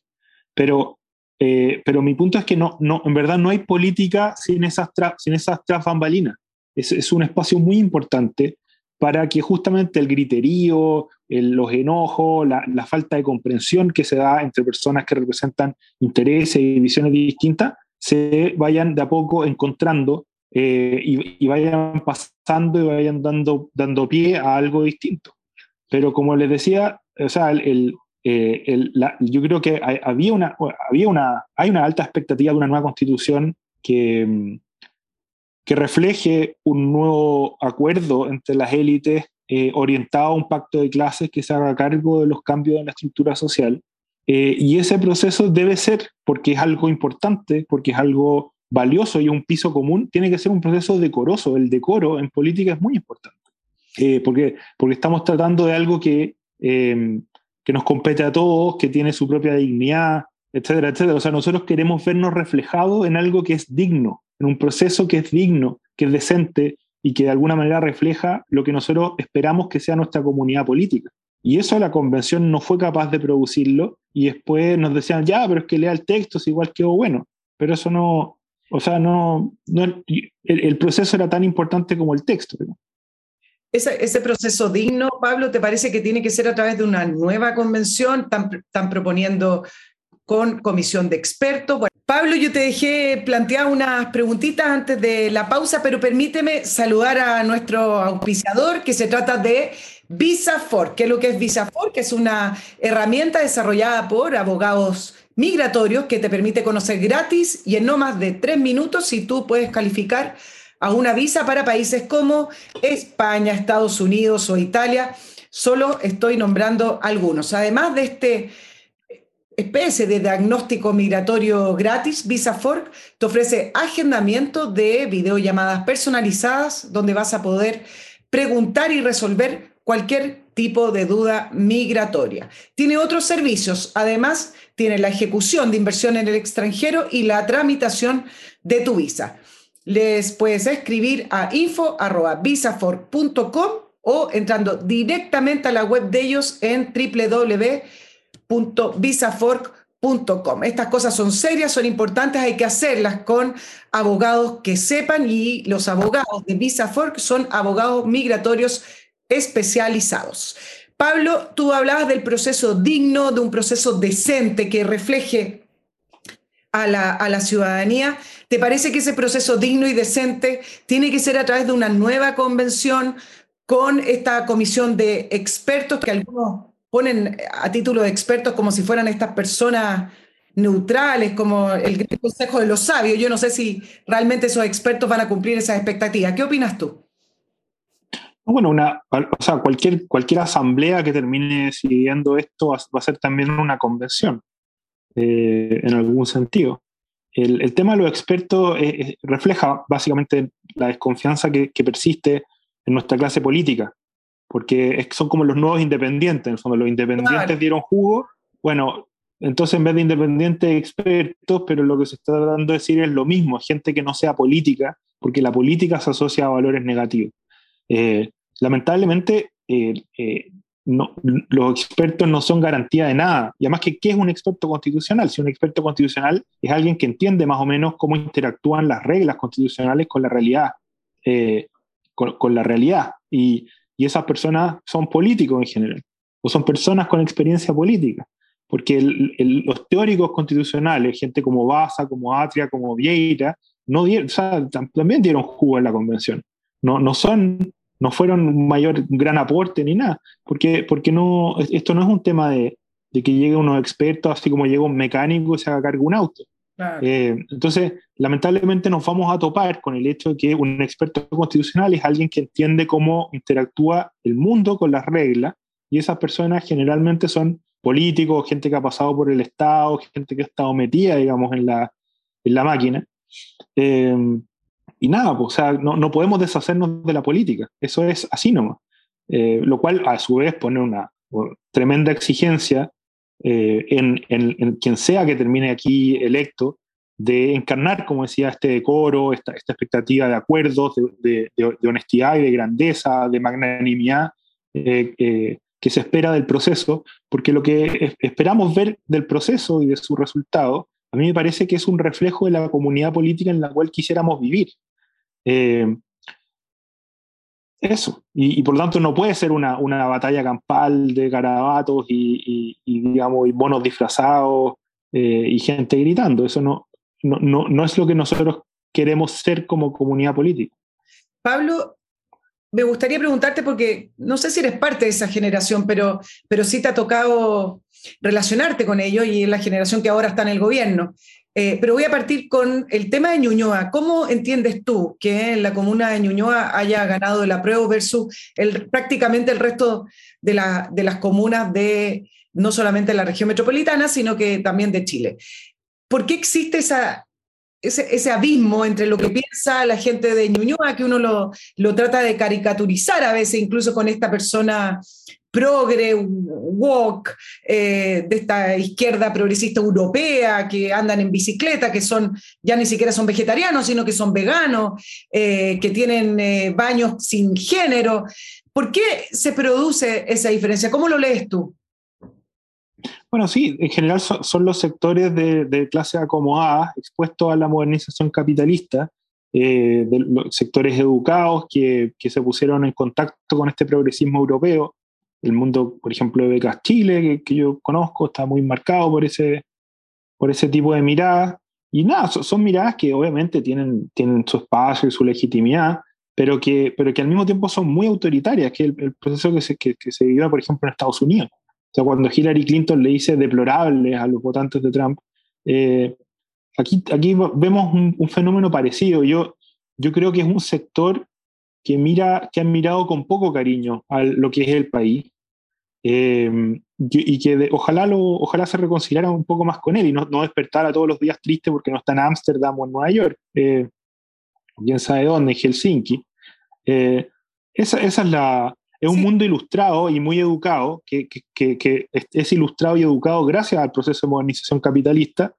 Pero eh, pero mi punto es que no, no, en verdad no hay política sin esas, sin esas tras bambalinas. Es, es, un espacio muy importante para que justamente el griterío, los enojos, la, la, falta de comprensión que se da entre personas que representan intereses y visiones distintas, se vayan de a poco encontrando eh, y, y, vayan pasando y vayan dando, dando pie a algo distinto. Pero como les decía, o sea, el, eh, yo creo que había una, había una, hay una alta expectativa de una nueva constitución que, mm, que refleje un nuevo acuerdo entre las élites eh, orientado a un pacto de clases que se haga cargo de los cambios en la estructura social. Eh, y ese proceso debe ser, porque es algo importante, porque es algo valioso y un piso común, tiene que ser un proceso decoroso. El decoro en política es muy importante, porque, porque estamos tratando de algo que que nos compete a todos, que tiene su propia dignidad, etcétera, etcétera. O sea, nosotros queremos vernos reflejados en algo que es digno, en un proceso que es digno, que es decente y que de alguna manera refleja lo que nosotros esperamos que sea nuestra comunidad política. Y eso la convención no fue capaz de producirlo y después nos decían, ya, pero es que lea el texto, es igual quedó bueno. Pero eso no, o sea, no, no el, proceso era tan importante como el texto. Ese, proceso digno, Pablo, ¿te parece que tiene que ser a través de una nueva convención? Están, proponiendo con comisión de expertos. Pablo, yo te dejé plantear unas preguntitas antes de la pausa, pero permíteme saludar a nuestro auspiciador, que se trata de VisaFor. ¿Qué es lo que es VisaFor? Que es una herramienta desarrollada por abogados migratorios que te permite conocer gratis y en no más de tres minutos si tú puedes calificar a una visa para países como España, Estados Unidos o Italia. Solo estoy nombrando algunos. Además de este especie de diagnóstico migratorio gratis, VisaFork te ofrece agendamiento de videollamadas personalizadas donde vas a poder preguntar y resolver cualquier tipo de duda migratoria. Tiene otros servicios, además tiene la ejecución de inversión en el extranjero y la tramitación de tu visa les puedes escribir a info.visafor.com o entrando directamente a la web de ellos en www.visafork.com. Estas cosas son serias, son importantes, hay que hacerlas con abogados que sepan y los abogados de VisaFork son abogados migratorios especializados. Pablo, tú hablabas del proceso digno, de un proceso decente que refleje a la, a la ciudadanía. ¿Te parece que ese proceso digno y decente tiene que ser a través de una nueva convención con esta comisión de expertos que algunos ponen a título de expertos como si fueran estas personas neutrales, como el Consejo de los Sabios. Yo no sé si realmente esos expertos van a cumplir esas expectativas. ¿Qué opinas tú? Bueno, cualquier asamblea que termine decidiendo esto va, a ser también una convención, eh, en algún sentido. El, tema de los expertos eh, eh, refleja básicamente la desconfianza que, persiste en nuestra clase política, porque son como los nuevos independientes, en el fondo los independientes dieron jugo, bueno, entonces en vez de independientes, expertos, pero lo que se está tratando de decir es lo mismo, gente que no sea política, porque la política se asocia a valores negativos. Eh, lamentablemente, eh, eh, los expertos no son garantía de nada. Y además, ¿qué es un experto constitucional? Si un experto constitucional es alguien que entiende más o menos cómo interactúan las reglas constitucionales con la realidad. Con, la realidad. Y, y, esas personas son políticos en general, o son personas con experiencia política. Porque los teóricos constitucionales, gente como Baza, como Atria, como Vieira, no dieron, también dieron jugo en la convención no, no son, no fueron un mayor, gran aporte ni nada, porque, porque no, esto no es un tema de, de que llegue unos expertos, así como llega un mecánico y se haga cargo un auto. Eh, entonces, lamentablemente nos vamos a topar con el hecho de que un experto constitucional es alguien que entiende cómo interactúa el mundo con las reglas, y esas personas generalmente son políticos, gente que ha pasado por el Estado, gente que ha estado metida, digamos, en la, en la máquina. Eh, y nada, pues, o sea, no, no, podemos deshacernos de la política. Eso es así nomás. Eh, lo cual, a su vez, pone una tremenda exigencia eh, en, en, quien sea que termine aquí electo de encarnar, como decía, este decoro, esta, esta expectativa de acuerdos, de, de, honestidad y de grandeza, de magnanimidad eh, que se espera del proceso, porque lo que esperamos ver del proceso y de su resultado, a mí me parece que es un reflejo de la comunidad política en la cual quisiéramos vivir. Eh, eso, y, por lo tanto no puede ser una, una batalla campal de garabatos y, digamos, bonos disfrazados eh, y gente gritando. Eso no, no, no, no es lo que nosotros queremos ser como comunidad política. Pablo, me gustaría preguntarte, porque no sé si eres parte de esa generación, pero, pero sí te ha tocado relacionarte con ellos y la generación que ahora está en el gobierno. Eh, pero voy a partir con el tema de Ñuñoa. ¿Cómo entiendes tú que la comuna de Ñuñoa haya ganado el apruebo versus el, prácticamente el resto de, las comunas de no solamente la región metropolitana, sino que también de Chile? ¿Por qué existe ese, abismo entre lo que piensa la gente de Ñuñoa, que uno lo trata de caricaturizar a veces, incluso con esta persona progre, walk, eh, de esta izquierda progresista europea, que andan en bicicleta, que son, ya ni siquiera son vegetarianos, sino que son veganos, eh, que tienen eh, baños sin género. ¿Por qué se produce esa diferencia? ¿Cómo lo lees tú? Bueno, sí, en general son, los sectores de, clase acomodada expuestos a la modernización capitalista, de sectores educados que, se pusieron en contacto con este progresismo europeo, el mundo, por ejemplo, de Becas Chile, que, yo conozco, está muy marcado por ese, por ese tipo de miradas. Y nada, son, miradas que obviamente tienen, tienen su espacio y su legitimidad, pero que, pero que al mismo tiempo son muy autoritarias, que el, el proceso que se, que, se vivió, por ejemplo, en Estados Unidos. O sea, cuando Hillary Clinton le dice deplorables a los votantes de Trump, eh, aquí, aquí vemos un, un, fenómeno parecido. Yo, yo creo que es un sector que, mira, que han mirado con poco cariño a lo que es el país eh, y que ojalá, lo, ojalá se reconciliara un poco más con él y no, no despertara todos los días triste porque no está en Ámsterdam o en Nueva York, eh, quién sabe dónde, en Helsinki. Eh, esa, esa, es la, es un mundo ilustrado y muy educado, que, que, que, es ilustrado y educado gracias al proceso de modernización capitalista,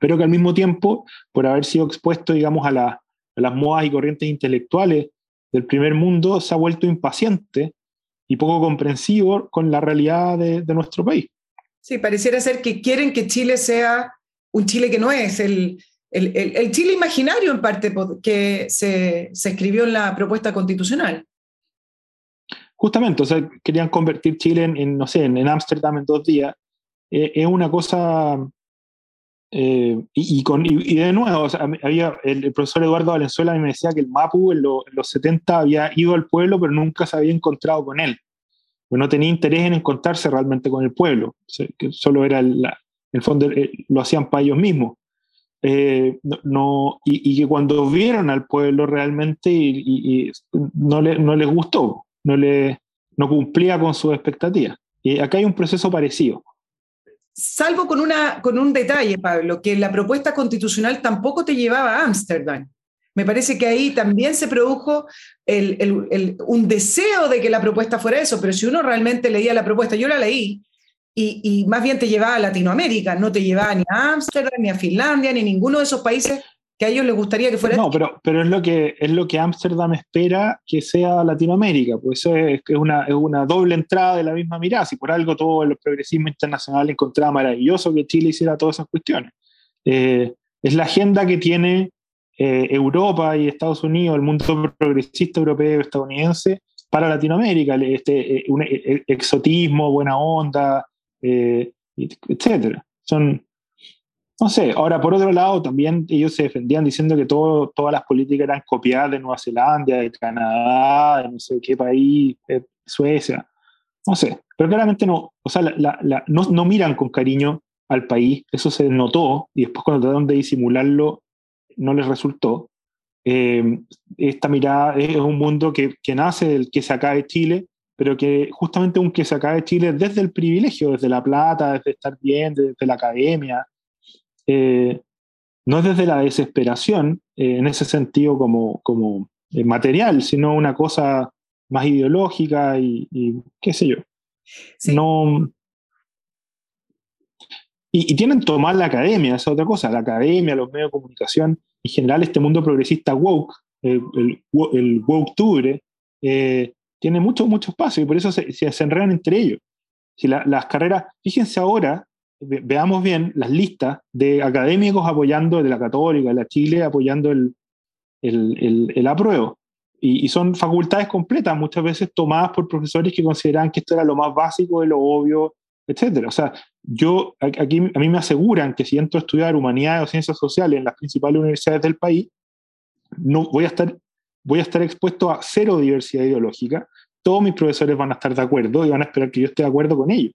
pero que al mismo tiempo, por haber sido expuesto, digamos, a, la, a las modas y corrientes intelectuales del primer mundo, se ha vuelto impaciente y poco comprensivo con la realidad de, nuestro país. Sí, pareciera ser que quieren que Chile sea un Chile que no es, el, el, Chile imaginario en parte que se, se, escribió en la propuesta constitucional. Justamente, o sea, querían convertir Chile en, no sé, en Ámsterdam en, dos días. Eh, es una cosa eh, y, con, y, de nuevo, había, el, profesor Eduardo Valenzuela me decía que el Mapu en, los 70 había ido al pueblo, pero nunca se había encontrado con él. pues no tenía interés en encontrarse realmente con el pueblo, que solo era el, el fondo, eh, lo hacían para ellos mismos. Eh, no, y, que cuando vieron al pueblo realmente y, no, le, no les gustó, no, le, no cumplía con sus expectativas. Y acá hay un proceso parecido. Salvo con, una, con un detalle, Pablo, que la propuesta constitucional tampoco te llevaba a Ámsterdam. Me parece que ahí también se produjo un deseo de que la propuesta fuera eso, pero si uno realmente leía la propuesta, yo la leí, y, más bien te llevaba a Latinoamérica, no te llevaba ni a Ámsterdam, ni a Finlandia, ni a ninguno de esos países que a ellos les gustaría que fuera. No, pero, pero es lo que es lo que Ámsterdam espera que sea Latinoamérica, pues eso es, es, una, es una doble entrada de la misma mirada, y por algo todo el progresismo internacional encontraba maravilloso que Chile hiciera todas esas cuestiones. Eh, es la agenda que tiene eh, Europa y Estados Unidos, el mundo progresista europeo, estadounidense, para Latinoamérica, este, eh, un exotismo, buena onda, eh, etcétera. Son, no sé, ahora por otro lado también ellos se defendían diciendo que todo, todas las políticas eran copiadas de Nueva Zelanda, de Canadá, de no sé qué país, Suecia, no sé, pero claramente no, o sea, no, no miran con cariño al país, eso se notó y después cuando trataron de disimularlo no les resultó. Eh, esta mirada es un mundo que, que nace del que se acaba de Chile, pero que justamente un que se acaba de Chile desde el privilegio, desde la plata, desde estar bien, desde la academia, eh, no es desde la desesperación, eh, en ese sentido como, como material, sino una cosa más ideológica y, qué sé yo. No, y, tienen que tomar la academia, esa es otra cosa, la academia, los medios de comunicación, en general este mundo progresista woke, el, el, woke eh, tiene mucho, mucho espacio y por eso se, se, enredan entre ellos. Si las carreras, fíjense ahora, veamos bien las listas de académicos apoyando, de la Católica, de la Chile, apoyando el, el, el apruebo. Y, y, son facultades completas, muchas veces tomadas por profesores que consideran que esto era lo más básico de lo obvio, etcétera. O sea, yo, aquí a mí me aseguran que si entro a estudiar humanidades o ciencias sociales en las principales universidades del país, no voy a estar, voy a estar expuesto a cero diversidad ideológica. Todos mis profesores van a estar de acuerdo y van a esperar que yo esté de acuerdo con ellos.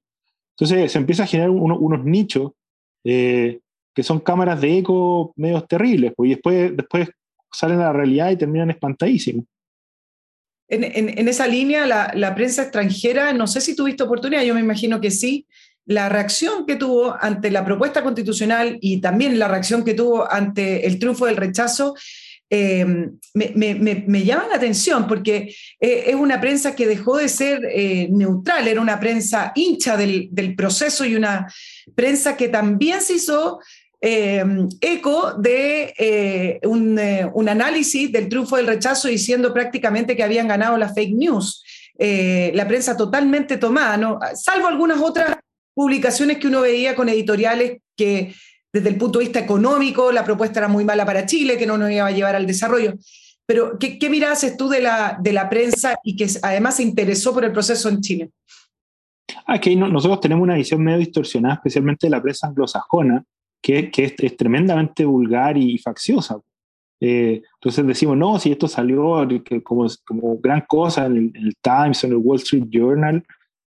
Entonces se empieza a generar unos nichos eh, que son cámaras de eco medios terribles, pues, y después, después salen a la realidad y terminan espantadísimos. En, esa línea, la, la, prensa extranjera, no sé si tuviste oportunidad, yo me imagino que sí, la reacción que tuvo ante la propuesta constitucional y también la reacción que tuvo ante el triunfo del rechazo, eh, me, me, la atención porque eh, es una prensa que dejó de ser eh, neutral, era una prensa hincha del, proceso y una prensa que también se hizo eco de un, un, análisis del triunfo del rechazo diciendo prácticamente que habían ganado la fake news. la prensa totalmente tomada, ¿no? salvo algunas otras publicaciones que uno veía con editoriales que desde el punto de vista económico la propuesta era muy mala para Chile, que no nos iba a llevar al desarrollo. Pero, ¿qué, qué mirada haces tú de la, de la prensa y que además se interesó por el proceso en Chile? Ah, que nosotros tenemos una visión medio distorsionada, especialmente de la prensa anglosajona, que, que es, tremendamente vulgar y facciosa. Eh, entonces decimos, no, si esto salió como, como gran cosa en el, en el Times, en el Wall Street Journal,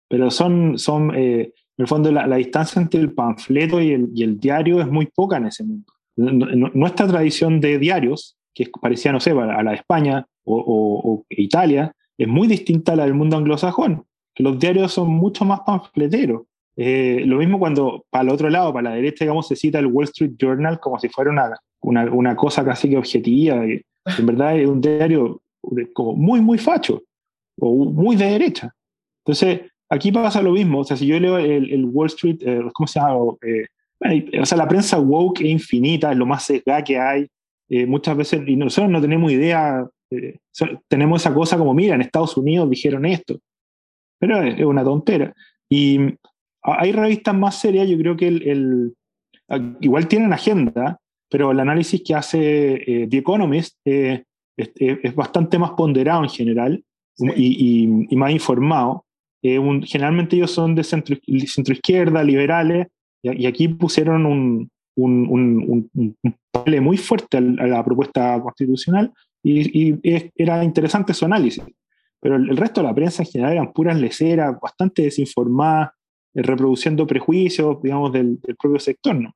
pero son, son eh, en el fondo, la, distancia entre el panfleto y el, y el, diario es muy poca en ese mundo. Nuestra tradición de diarios, que parecía, no sé, a la de España o, o, Italia, es muy distinta a la del mundo anglosajón. Los diarios son mucho más panfleteros. Eh, lo mismo cuando, para el otro lado, para la derecha, digamos, se cita el Wall Street Journal como si fuera una, una, una cosa casi que objetiva. En verdad es un diario como muy, muy facho o muy de derecha. Entonces, Aquí pasa lo mismo, o sea, si yo leo el, Wall Street, eh, ¿cómo se llama? Eh, o sea, la prensa woke es infinita, es lo más sesgada que hay. Eh, muchas veces, y nosotros no tenemos idea, tenemos esa cosa como, mira, en Estados Unidos dijeron esto, pero es, una tontera. Y hay revistas más serias, yo creo que el, igual tienen agenda, pero el análisis que hace The Economist es, bastante más ponderado en general y, y, más informado. Eh, generalmente ellos son de centro, centro izquierda, liberales, y, aquí pusieron un, un, un, papel muy fuerte a la propuesta constitucional y, era interesante su análisis. pero el, resto de la prensa en general eran puras leceras, bastante desinformadas, eh, reproduciendo prejuicios, digamos, del, propio sector, ¿no?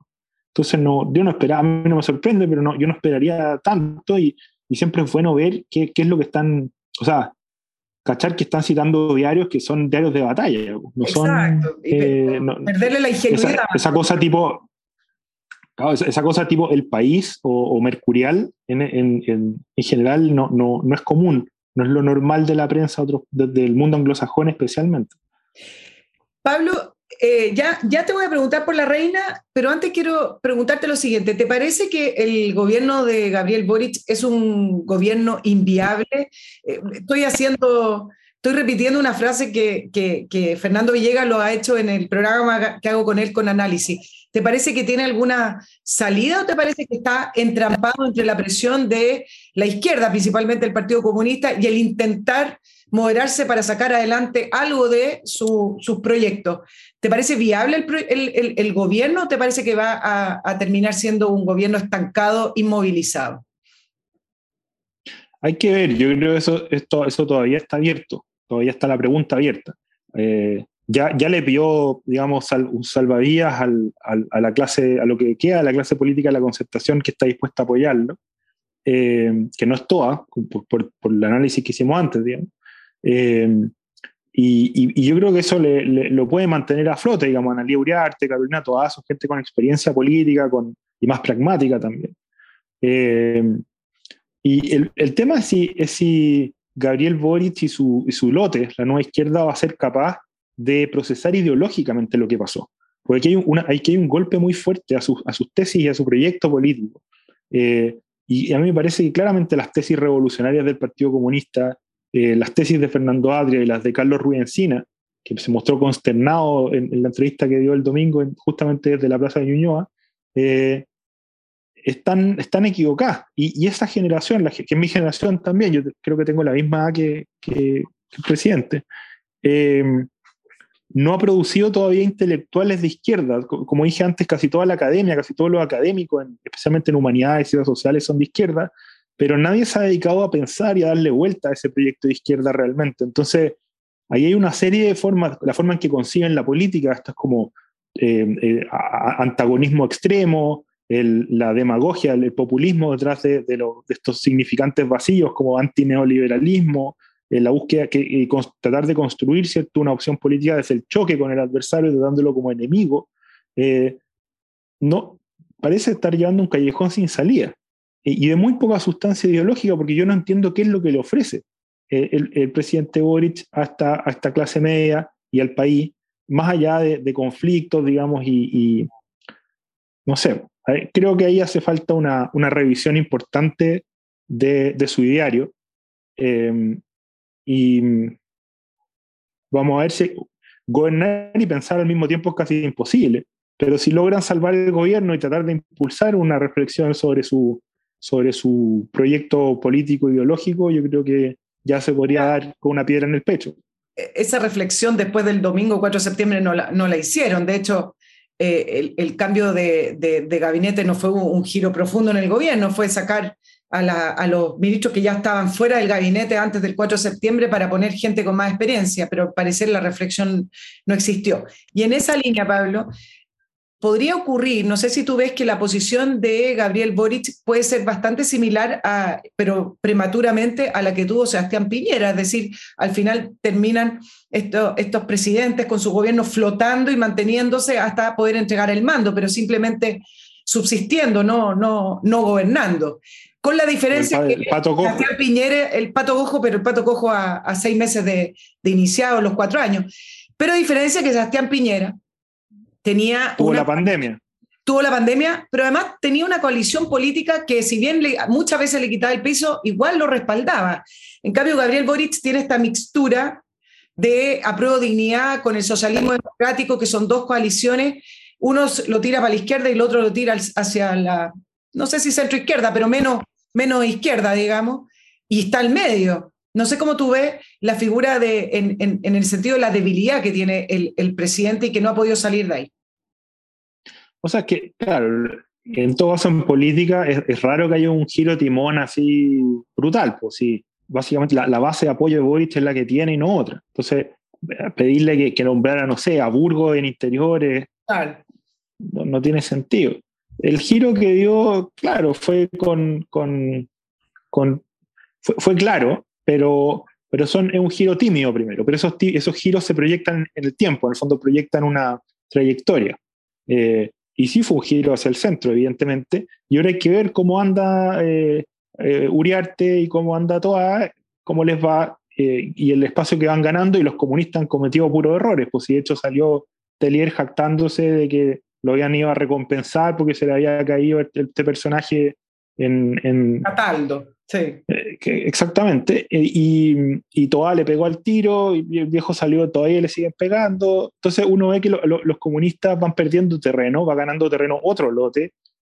Entonces, no, yo no esperaba, a mí no me sorprende, pero no, yo no esperaría tanto y, y siempre es bueno ver qué, qué, es lo que están, o sea, cachar que están citando diarios que son diarios de batalla, no Exacto. Eh, perderle la ingenuidad. Esa, cosa tipo, esa, cosa tipo El País o, Mercurial en, en, en, general no, no, no, es común, no es lo normal de la prensa otro, del mundo anglosajón especialmente. Pablo, eh, ya, ya te voy a preguntar por la reina, pero antes quiero preguntarte lo siguiente. ¿Te parece que el gobierno de Gabriel Boric es un gobierno inviable? Eh, estoy haciendo, estoy repitiendo una frase que, que, Fernando Villegas lo ha hecho en el programa que hago con él con análisis. ¿Te parece que tiene alguna salida o te parece que está entrampado entre la presión de la izquierda, principalmente el Partido Comunista, y el intentar moderarse para sacar adelante algo de sus proyectos. ¿Te parece viable el, gobierno o te parece que va a, terminar siendo un gobierno estancado, inmovilizado? Hay que ver, yo creo que eso, todavía está abierto, todavía está la pregunta abierta. Eh, ya, ya le pidió, digamos, un salvavidas a la clase, a lo que queda de la clase política de la concertación que está dispuesta a apoyarlo, eh, que no es toda, por, por, el análisis que hicimos antes, digamos. Eh, y, yo creo que eso lo puede mantener a flote, digamos, Analia Uriarte, Carolina Toazo, gente con experiencia política con, y más pragmática también. Eh, y el, el, tema es si, es si Gabriel Boric y su, y su lote, la nueva izquierda, va a ser capaz de procesar ideológicamente lo que pasó. Porque aquí hay, una, aquí hay un golpe muy fuerte a, sus, a sus tesis y a su proyecto político. Eh, y a mí me parece que claramente las tesis revolucionarias del Partido Comunista, eh, las tesis de Fernando Adria y las de Carlos Ruiz Encina, que se mostró consternado en, la entrevista que dio el domingo justamente desde la Plaza de Ñuñoa, eh, están, están equivocadas. Y, esa generación, la, que es mi generación también, yo creo que tengo la misma edad que, que, el presidente, eh, no ha producido todavía intelectuales de izquierda. Como dije antes, casi toda la academia, casi todos los académicos, especialmente en humanidades y ciencias sociales, son de izquierda pero nadie se ha dedicado a pensar y a darle vuelta a ese proyecto de izquierda realmente. Entonces, ahí hay una serie de formas, la forma en que consiguen la política, esto es como eh, eh, antagonismo extremo, la demagogia, el, populismo detrás de, estos significantes vacíos como antineoliberalismo, eh, la búsqueda que, y tratar de construir ¿cierto? una opción política desde el choque con el adversario, tratándolo como enemigo, no, parece estar llevando un callejón sin salida y de muy poca sustancia ideológica, porque yo no entiendo qué es lo que le ofrece el, presidente Boric a esta, clase media y al país, más allá de, conflictos, digamos, y, no sé, creo que ahí hace falta una, una revisión importante de, de su diario. Em, y vamos a ver si gobernar y pensar al mismo tiempo es casi imposible, pero si logran salvar el gobierno y tratar de impulsar una reflexión sobre su, sobre su proyecto político ideológico, yo creo que ya se podría dar con una piedra en el pecho. E-, esa reflexión después del domingo 4 de septiembre no la, no la hicieron. De hecho, eh, el, cambio de, de, gabinete no fue un, giro profundo en el gobierno, fue sacar a, la, a, los ministros que ya estaban fuera del gabinete antes del 4 de septiembre para poner gente con más experiencia, pero al parecer la reflexión no existió. Y en esa línea, Pablo, podría ocurrir, no sé si tú ves que la posición de Gabriel Boric puede ser bastante similar, a, pero prematuramente, a la que tuvo Sebastián Piñera, es decir, al final terminan estos presidentes con su gobierno flotando y manteniéndose hasta poder entregar el mando, pero simplemente subsistiendo, no, no, no gobernando. Con la diferencia que Sebastián Piñera, el pato cojo, pero el pato cojo a, seis meses de, de iniciado, los cuatro años. Pero a diferencia que Sebastián Piñera, tenía... Tuvo la pandemia. Tuvo la pandemia, pero además tenía una coalición política que si bien muchas veces le quitaba el piso, igual lo respaldaba. En cambio, Gabriel Boric tiene esta mixtura de apruebo dignidad con el socialismo democrático, que son dos coaliciones. Uno lo tira para la izquierda y el otro lo tira hacia la, no sé si centro izquierda, pero menos, menos izquierda, digamos, y está al medio. No sé cómo tú ves la figura de, en, el sentido de la debilidad que tiene el, presidente y que no ha podido salir de ahí. O sea, que, claro, en todo caso en política es, raro que haya un giro timón así brutal, pues sí. básicamente la, base de apoyo de Boric es la que tiene y no otra. Entonces, pedirle que, que nombrara, no sé, a Burgos en interiores, no, tiene sentido. El giro que dio, claro, fue con, con, fue, claro, pero, pero son, es un giro tímido primero, pero esos, esos giros se proyectan en el tiempo, en el fondo proyectan una trayectoria. Eh, y sí fue un giro hacia el centro, evidentemente, y ahora hay que ver cómo anda eh, eh, Uriarte y cómo anda Toa, cómo les va y el espacio que van ganando, y los comunistas han cometido puros errores, pues si de hecho salió Telier jactándose de que lo habían ido a recompensar porque se le había caído este, este personaje en... en Cataldo, sí. Eh, exactamente. Eh, y, y Toa le pegó al tiro y el viejo salió, todavía le siguen pegando. Entonces uno ve que los comunistas van perdiendo terreno, va ganando terreno otro lote.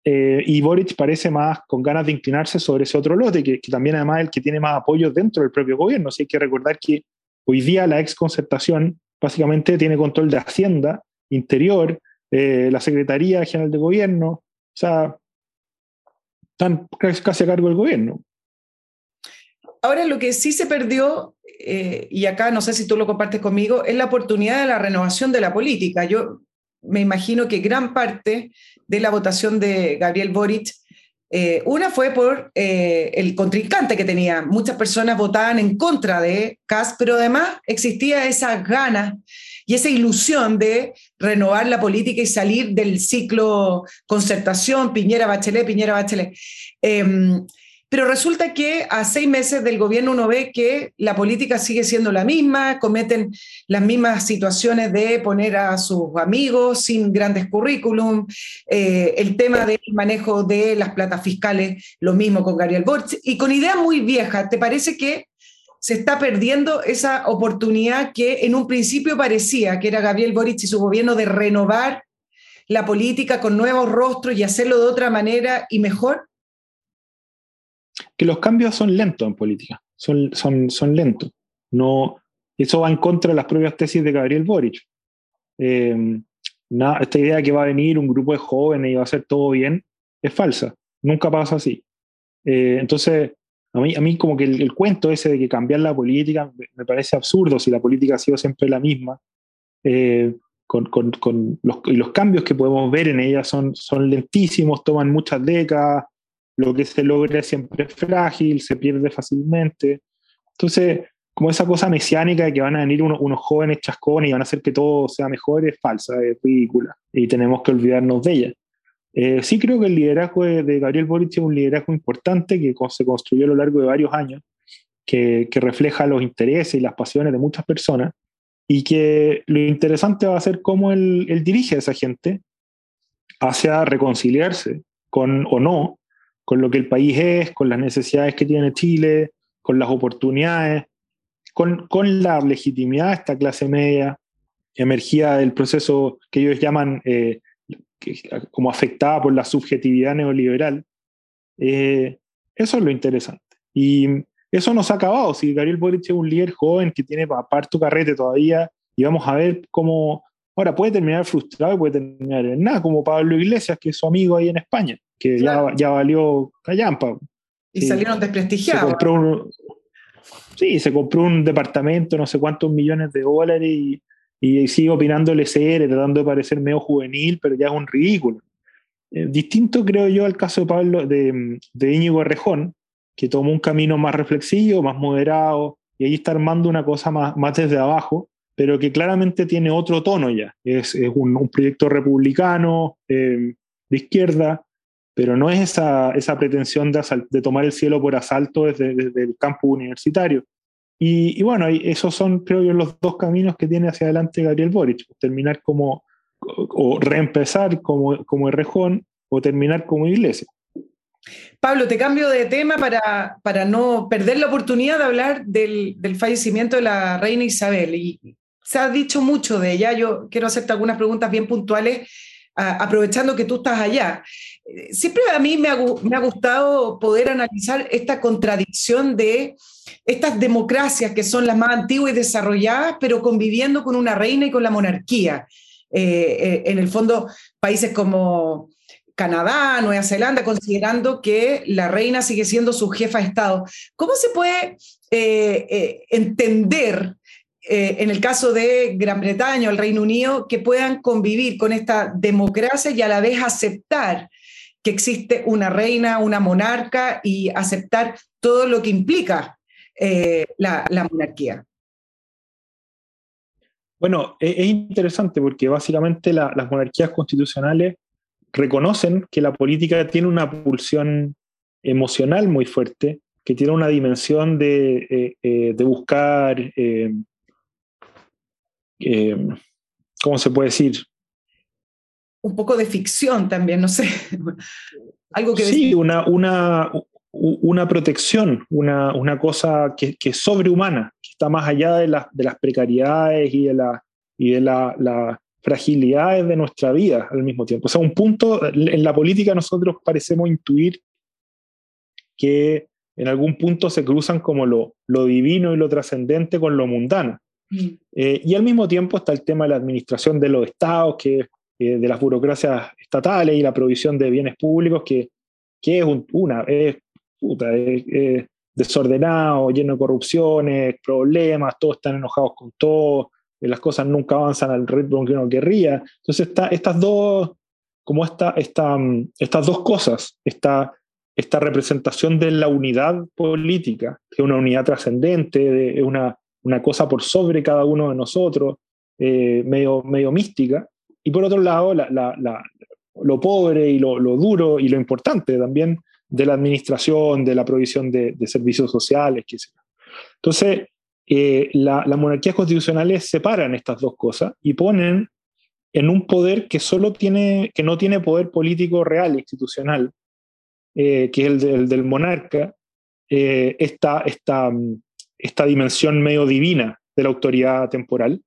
Eh, y Boric parece más con ganas de inclinarse sobre ese otro lote, que, que también además es el que tiene más apoyo dentro del propio gobierno. Así hay que recordar que hoy día la ex concertación básicamente tiene control de Hacienda, Interior, la Secretaría General de Gobierno, o sea, están casi a cargo del gobierno. Ahora, lo que sí se perdió, eh, y acá no sé si tú lo compartes conmigo, es la oportunidad de la renovación de la política. Yo me imagino que gran parte de la votación de Gabriel Boric, eh, una fue por el contrincante que tenía. Muchas personas votaban en contra de Kass, pero además existía esa ganas y esa ilusión de renovar la política y salir del ciclo concertación, Piñera Bachelet, Piñera Bachelet. Em, pero resulta que a seis meses del gobierno uno ve que la política sigue siendo la misma, cometen las mismas situaciones de poner a sus amigos sin grandes currículum, eh, el tema del manejo de las platas fiscales, lo mismo con Gabriel Borch, y con ideas muy viejas. ¿Te parece que se está perdiendo esa oportunidad que en un principio parecía que era Gabriel Boric y su gobierno de renovar la política con nuevos rostros y hacerlo de otra manera y mejor? Que los cambios son lentos en política, son, son, son lentos. No, eso va en contra de las propias tesis de Gabriel Boric. Eh, esta idea de que va a venir un grupo de jóvenes y va a hacer todo bien es falsa. Nunca pasa así. Eh, entonces, a mí, a mí como que el, cuento ese de que cambiar la política me, parece absurdo si la política ha sido siempre la misma. Eh, con, con, con los, y los cambios que podemos ver en ella son, son lentísimos, toman muchas décadas, lo que se logra siempre es frágil, se pierde fácilmente. Entonces, como esa cosa mesiánica de que van a venir unos, unos jóvenes chascones y van a hacer que todo sea mejor es falsa, es ridícula, y tenemos que olvidarnos de ella. Eh, sí creo que el liderazgo de, Gabriel Boric es un liderazgo importante que se construyó a lo largo de varios años, que, refleja los intereses y las pasiones de muchas personas, y que lo interesante va a ser cómo él, dirige a esa gente hacia reconciliarse con o no con lo que el país es, con las necesidades que tiene Chile, con las oportunidades, con, la legitimidad de esta clase media emergida del proceso que ellos llaman eh, como afectada por la subjetividad neoliberal. Eh, eso es lo interesante. Y eso no se ha acabado. Si Gabriel Boric es un líder joven que tiene tu carrete todavía, y vamos a ver cómo. Ahora puede terminar frustrado y puede terminar en nada, como Pablo Iglesias, que es su amigo ahí en España, que ya, ya valió callampa. Y salieron desprestigiados. sí, se compró un departamento, no sé cuántos millones de dólares y, y sigue opinando el SR, tratando de parecer medio juvenil, pero ya es un ridículo. Eh, distinto creo yo al caso de Pablo, de, de Íñigo Errejón, que tomó un camino más reflexivo, más moderado, y ahí está armando una cosa más, más desde abajo, pero que claramente tiene otro tono ya. Es, es un, un, proyecto republicano, eh, de izquierda, pero no es esa, esa pretensión de, de, tomar el cielo por asalto desde, desde el campo universitario. Y, bueno, esos son, creo yo, los dos caminos que tiene hacia adelante Gabriel Boric. Terminar como, o reempezar como, como Errejón, o terminar como Iglesia. Pablo, te cambio de tema para, para no perder la oportunidad de hablar del, del, fallecimiento de la reina Isabel. Y se ha dicho mucho de ella. Yo quiero hacerte algunas preguntas bien puntuales, aprovechando que tú estás allá. Siempre a mí me ha, gustado poder analizar esta contradicción de estas democracias que son las más antiguas y desarrolladas, pero conviviendo con una reina y con la monarquía. Eh, eh, en el fondo, países como, Canadá, Nueva Zelanda, considerando que la reina sigue siendo su jefa de Estado. ¿Cómo se puede eh, eh, entender eh, en el caso de Gran Bretaña o el Reino Unido que puedan convivir con esta democracia y a la vez aceptar que existe una reina, una monarca y aceptar todo lo que implica la, monarquía? Bueno, e-, es, interesante porque básicamente las monarquías constitucionales reconocen que la política tiene una pulsión emocional muy fuerte, que tiene una dimensión de, eh, eh, buscar, eh, ¿cómo se puede decir? Un poco de ficción también, no sé. Algo que sí, una, una, una protección, una, una cosa que, que, es sobrehumana, que está más allá de, de las precariedades y de, la, y de la, la, fragilidades de nuestra vida al mismo tiempo. O sea, un punto, en la política nosotros parecemos intuir que en algún punto se cruzan como lo, lo divino y lo trascendente con lo mundano. Mm. Eh, y al mismo tiempo está el tema de la administración de los estados, que, eh, de las burocracias estatales y la provisión de bienes públicos, que, que es una, es, es desordenado, lleno de corrupciones, problemas, todos están enojados con todo, las cosas nunca avanzan al ritmo que uno querría. Entonces, estas dos, como esta, esta, mm, estas dos cosas, esta, esta representación de la unidad política, que es una unidad trascendente, es una, una cosa por sobre cada uno de nosotros, eh, medio, medio mística, y por otro lado, la, la, lo pobre y lo, lo, duro y lo importante también de la administración, de la provisión de, de servicios sociales, etc. Entonces, eh, las monarquías constitucionales separan estas dos cosas y ponen en un poder que solo tiene, que no tiene poder político real, institucional, eh, que es el, del monarca, eh, esta, esta, esta, dimensión medio divina de la autoridad temporal,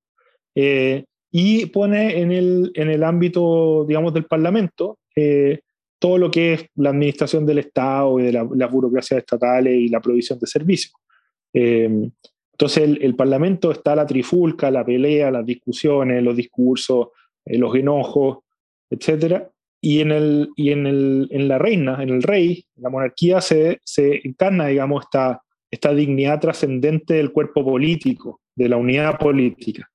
y pone en el, en el ámbito, digamos, del Parlamento todo lo que es la administración del Estado y de la, las burocracias estatales y la provisión de servicios. Entonces el, Parlamento está la trifulca, la pelea, las discusiones, los discursos, eh, los enojos, etc. Y, en, el, y en, el, en, la reina, en el rey, la monarquía se, se encarna, digamos, esta, esta dignidad trascendente del cuerpo político, de la unidad política,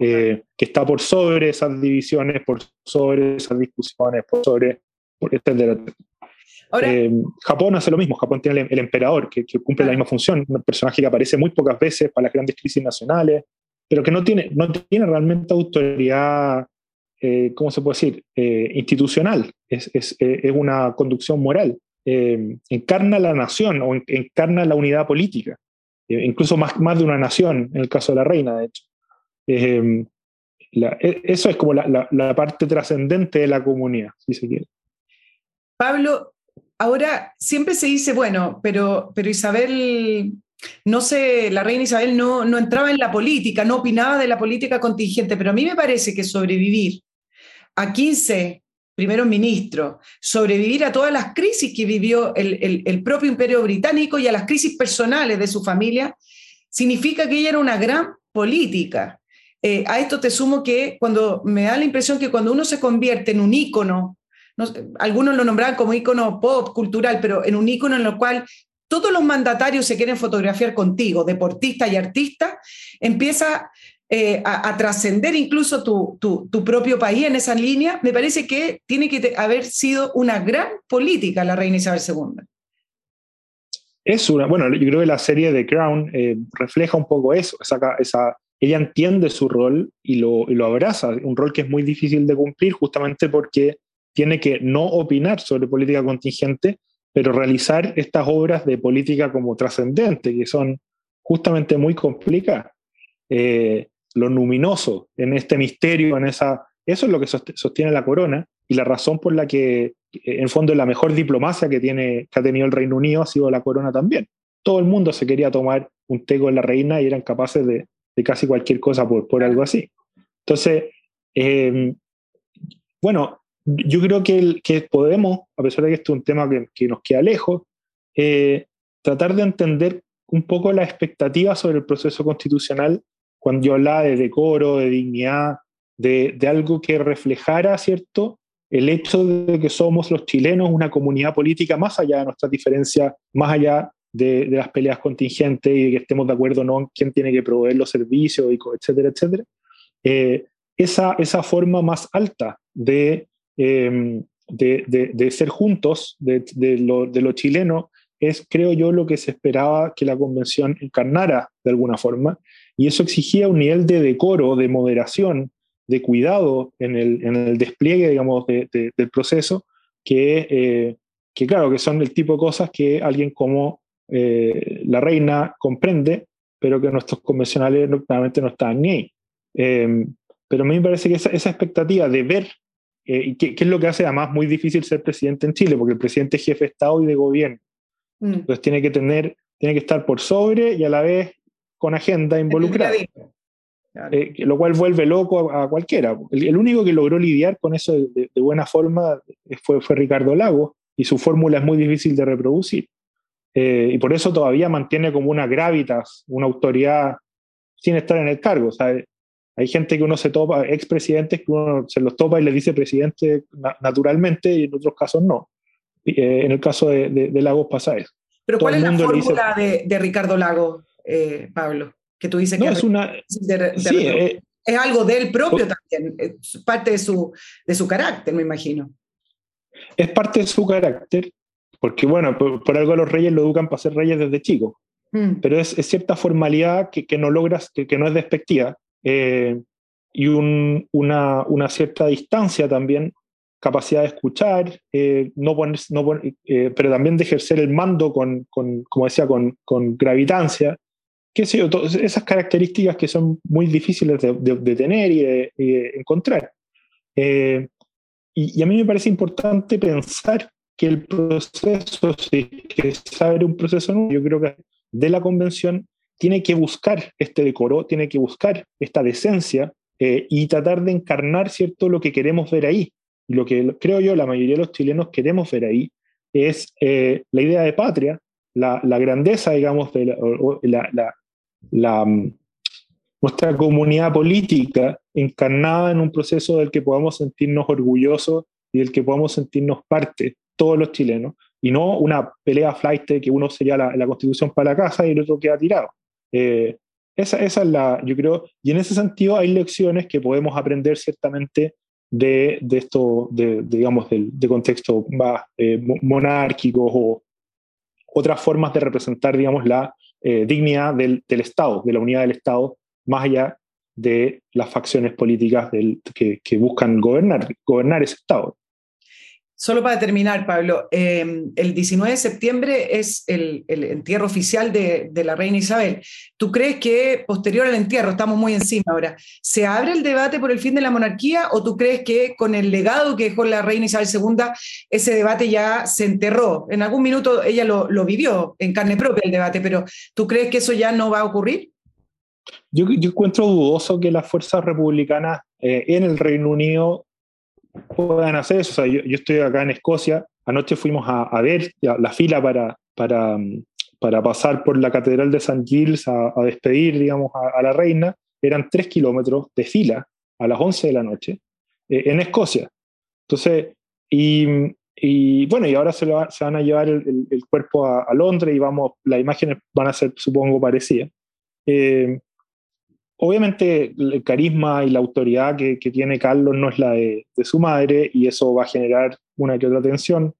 eh, que está por sobre esas divisiones, por sobre esas discusiones, por sobre, por, etc. Eh, Japón hace lo mismo, Japón tiene el, emperador, que, cumple la misma función, un personaje que aparece muy pocas veces para las grandes crisis nacionales, pero que no tiene, no tiene realmente autoridad, eh, ¿cómo se puede decir?, eh, institucional, es, es, es, una conducción moral, encarna la nación o encarna la unidad política, incluso más, más de una nación, en el caso de la reina, de hecho. E, eso es como la, parte trascendente de la comunidad, si se quiere. Pablo, ahora siempre se dice, bueno, pero, pero Isabel, no sé, la reina Isabel no, no entraba en la política, no opinaba de la política contingente, pero a mí me parece que sobrevivir a 15 primeros ministros, sobrevivir a todas las crisis que vivió el, propio imperio británico y a las crisis personales de su familia, significa que ella era una gran política. Eh, a esto te sumo que cuando me da la impresión que cuando uno se convierte en un ícono algunos lo nombraban como ícono pop, cultural, pero en un ícono en el cual todos los mandatarios se quieren fotografiar contigo, deportista y artista, empieza eh, a, trascender incluso tu, tu, propio país en esa línea, me parece que tiene que haber sido una gran política la reina Isabel II. Es una, bueno, yo creo que la serie de Crown eh, refleja un poco eso, esa, esa, ella entiende su rol y lo, y lo abraza, un rol que es muy difícil de cumplir justamente porque tiene que no opinar sobre política contingente, pero realizar estas obras de política como trascendente, que son justamente muy complicadas. Eh, lo luminoso en este misterio, en esa, eso es lo que sostiene la corona y la razón por la que, en fondo, la mejor diplomacia que, tiene, que ha tenido el Reino Unido ha sido la corona también. Todo el mundo se quería tomar un té con la reina y eran capaces de, de casi cualquier cosa por, por algo así. Entonces, eh, bueno, yo creo que, que, podemos, a pesar de que esto es un tema que, que nos queda lejos, eh, tratar de entender un poco la expectativa sobre el proceso constitucional cuando yo hablaba de decoro, de dignidad, de, de algo que reflejara, ¿cierto?, el hecho de que somos los chilenos una comunidad política más allá de nuestras diferencias, más allá de, las peleas contingentes y de que estemos de acuerdo o no en quién tiene que proveer los servicios, y, etcétera, etcétera, eh, esa, esa forma más alta de, em, de, de, ser juntos, de, lo, de lo chileno, es, creo yo, lo que se esperaba que la convención encarnara de alguna forma, y eso exigía un nivel de decoro, de moderación, de cuidado en el, en el despliegue, digamos, del proceso, que, eh, que claro, que son el tipo de cosas que alguien como eh, la reina comprende, pero que nuestros convencionales realmente no están ni ahí. Em, pero a mí me parece que esa, esa expectativa de ver, eh, que, es lo que hace además muy difícil ser presidente en Chile, porque el presidente es jefe de Estado y de gobierno. Mm. Entonces tiene que tener, tiene que estar por sobre y a la vez con agenda involucrada. Eh, lo cual vuelve loco a, cualquiera. El, único que logró lidiar con eso de, buena forma fue, fue Ricardo Lago, y su fórmula es muy difícil de reproducir. Eh, y por eso todavía mantiene como una gravitas, una autoridad sin estar en el cargo. hay gente que uno se topa, expresidentes que uno se los topa y le dice presidente naturalmente y en otros casos no. Eh, en el caso de, de, Lagos pasa eso. Pero ¿cuál es la fórmula de, Ricardo Lago, eh, Pablo? Que tú dices que es, una, es algo de él propio también, es parte de su, de su carácter, me imagino. Es parte de su carácter, porque bueno, por, algo los reyes lo educan para ser reyes desde chicos, mm. pero es, cierta formalidad que, que no logras, que, que, no es despectiva, eh, y un, una, una, cierta distancia también, capacidad de escuchar, eh, no poner, no eh, pero también de ejercer el mando con, con como decía, con, con gravitancia, qué sé yo, todas esas características que son muy difíciles de, de, tener y de, encontrar. y, y, a mí me parece importante pensar que el proceso, si que saber un proceso nuevo, yo creo que de la convención tiene que buscar este decoro, tiene que buscar esta decencia eh, y tratar de encarnar, ¿cierto?, lo que queremos ver ahí. Lo que creo yo la mayoría de los chilenos queremos ver ahí es eh, la idea de patria, la, grandeza, digamos, de la, mm, nuestra comunidad política encarnada en un proceso del que podamos sentirnos orgullosos y del que podamos sentirnos parte todos los chilenos, y no una pelea flight que uno sería la, la constitución para la casa y el otro queda tirado. Eh, esa, esa, es la, yo creo, y en ese sentido hay lecciones que podemos aprender ciertamente de, de esto, de, digamos, de, de contexto más eh, monárquicos o otras formas de representar, digamos, la eh, dignidad del, del, Estado, de la unidad del Estado, más allá de las facciones políticas del, que, que buscan gobernar, gobernar ese Estado. Solo para terminar, Pablo, em, el 19 de septiembre es el, entierro oficial de, la reina Isabel. ¿Tú crees que posterior al entierro, estamos muy encima ahora, se abre el debate por el fin de la monarquía o tú crees que con el legado que dejó la reina Isabel II, ese debate ya se enterró? En algún minuto ella lo, vivió en carne propia el debate, pero ¿tú crees que eso ya no va a ocurrir? Yo, encuentro dudoso que las fuerzas republicanas eh, en el Reino Unido puedan hacer eso. O sea, yo, estoy acá en Escocia, anoche fuimos a, ver la fila para, para, para, pasar por la Catedral de St. Giles a, despedir, digamos, a, la reina. Eran tres kilómetros de fila a las 11 de la noche eh, en Escocia. Entonces, y, y, bueno, y ahora se, lo, se van a llevar el, el, cuerpo a, Londres y vamos, las imágenes van a ser, supongo, parecidas. Eh, Obviamente el carisma y la autoridad que, tiene Carlos no es la de, su madre y eso va a generar una que otra tensión.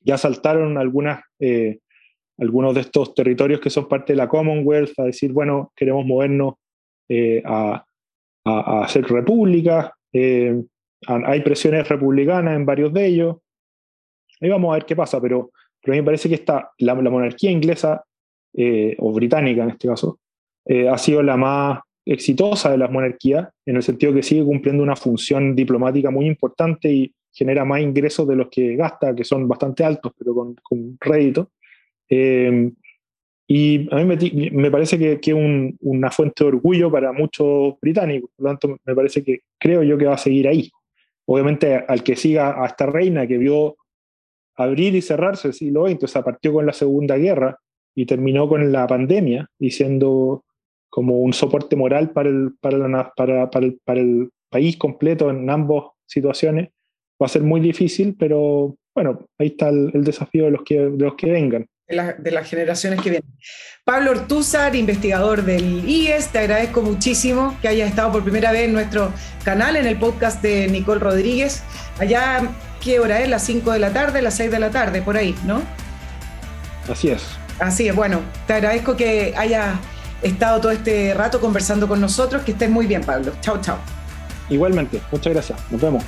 Ya saltaron eh, algunos de estos territorios que son parte de la Commonwealth a decir, bueno, queremos movernos eh, a, a, hacer repúblicas. Eh, hay presiones republicanas en varios de ellos. Ahí vamos a ver qué pasa, pero, pero a mí me parece que esta, la, monarquía inglesa, o británica en este caso, ha sido la más exitosa de las monarquías, en el sentido que sigue cumpliendo una función diplomática muy importante y genera más ingresos de los que gasta, que son bastante altos, pero con, con rédito. Eh, y a mí me, me parece que es un, una fuente de orgullo para muchos británicos, por lo tanto me parece que creo yo que va a seguir ahí. Obviamente al que siga a esta reina que vio abrir y cerrarse el siglo XX, o sea, partió con la Segunda Guerra y terminó con la pandemia, diciendo como un soporte moral para el, para, para, para, el, para el país completo en ambas situaciones, va a ser muy difícil, pero bueno, ahí está el, desafío de los que, de los que vengan. De, las generaciones que vienen. Pablo Ortúzar, investigador del IES, te agradezco muchísimo que hayas estado por primera vez en nuestro canal, en el podcast de Nicole Rodríguez. Allá, ¿qué hora es? ¿Las 5 de la tarde, las 6 de la tarde, por ahí, ¿no? Así es. Así es, bueno, te agradezco que hayas estado todo este rato conversando con nosotros, que estés muy bien, Pablo. Chao, chao. Igualmente, muchas gracias. Nos vemos.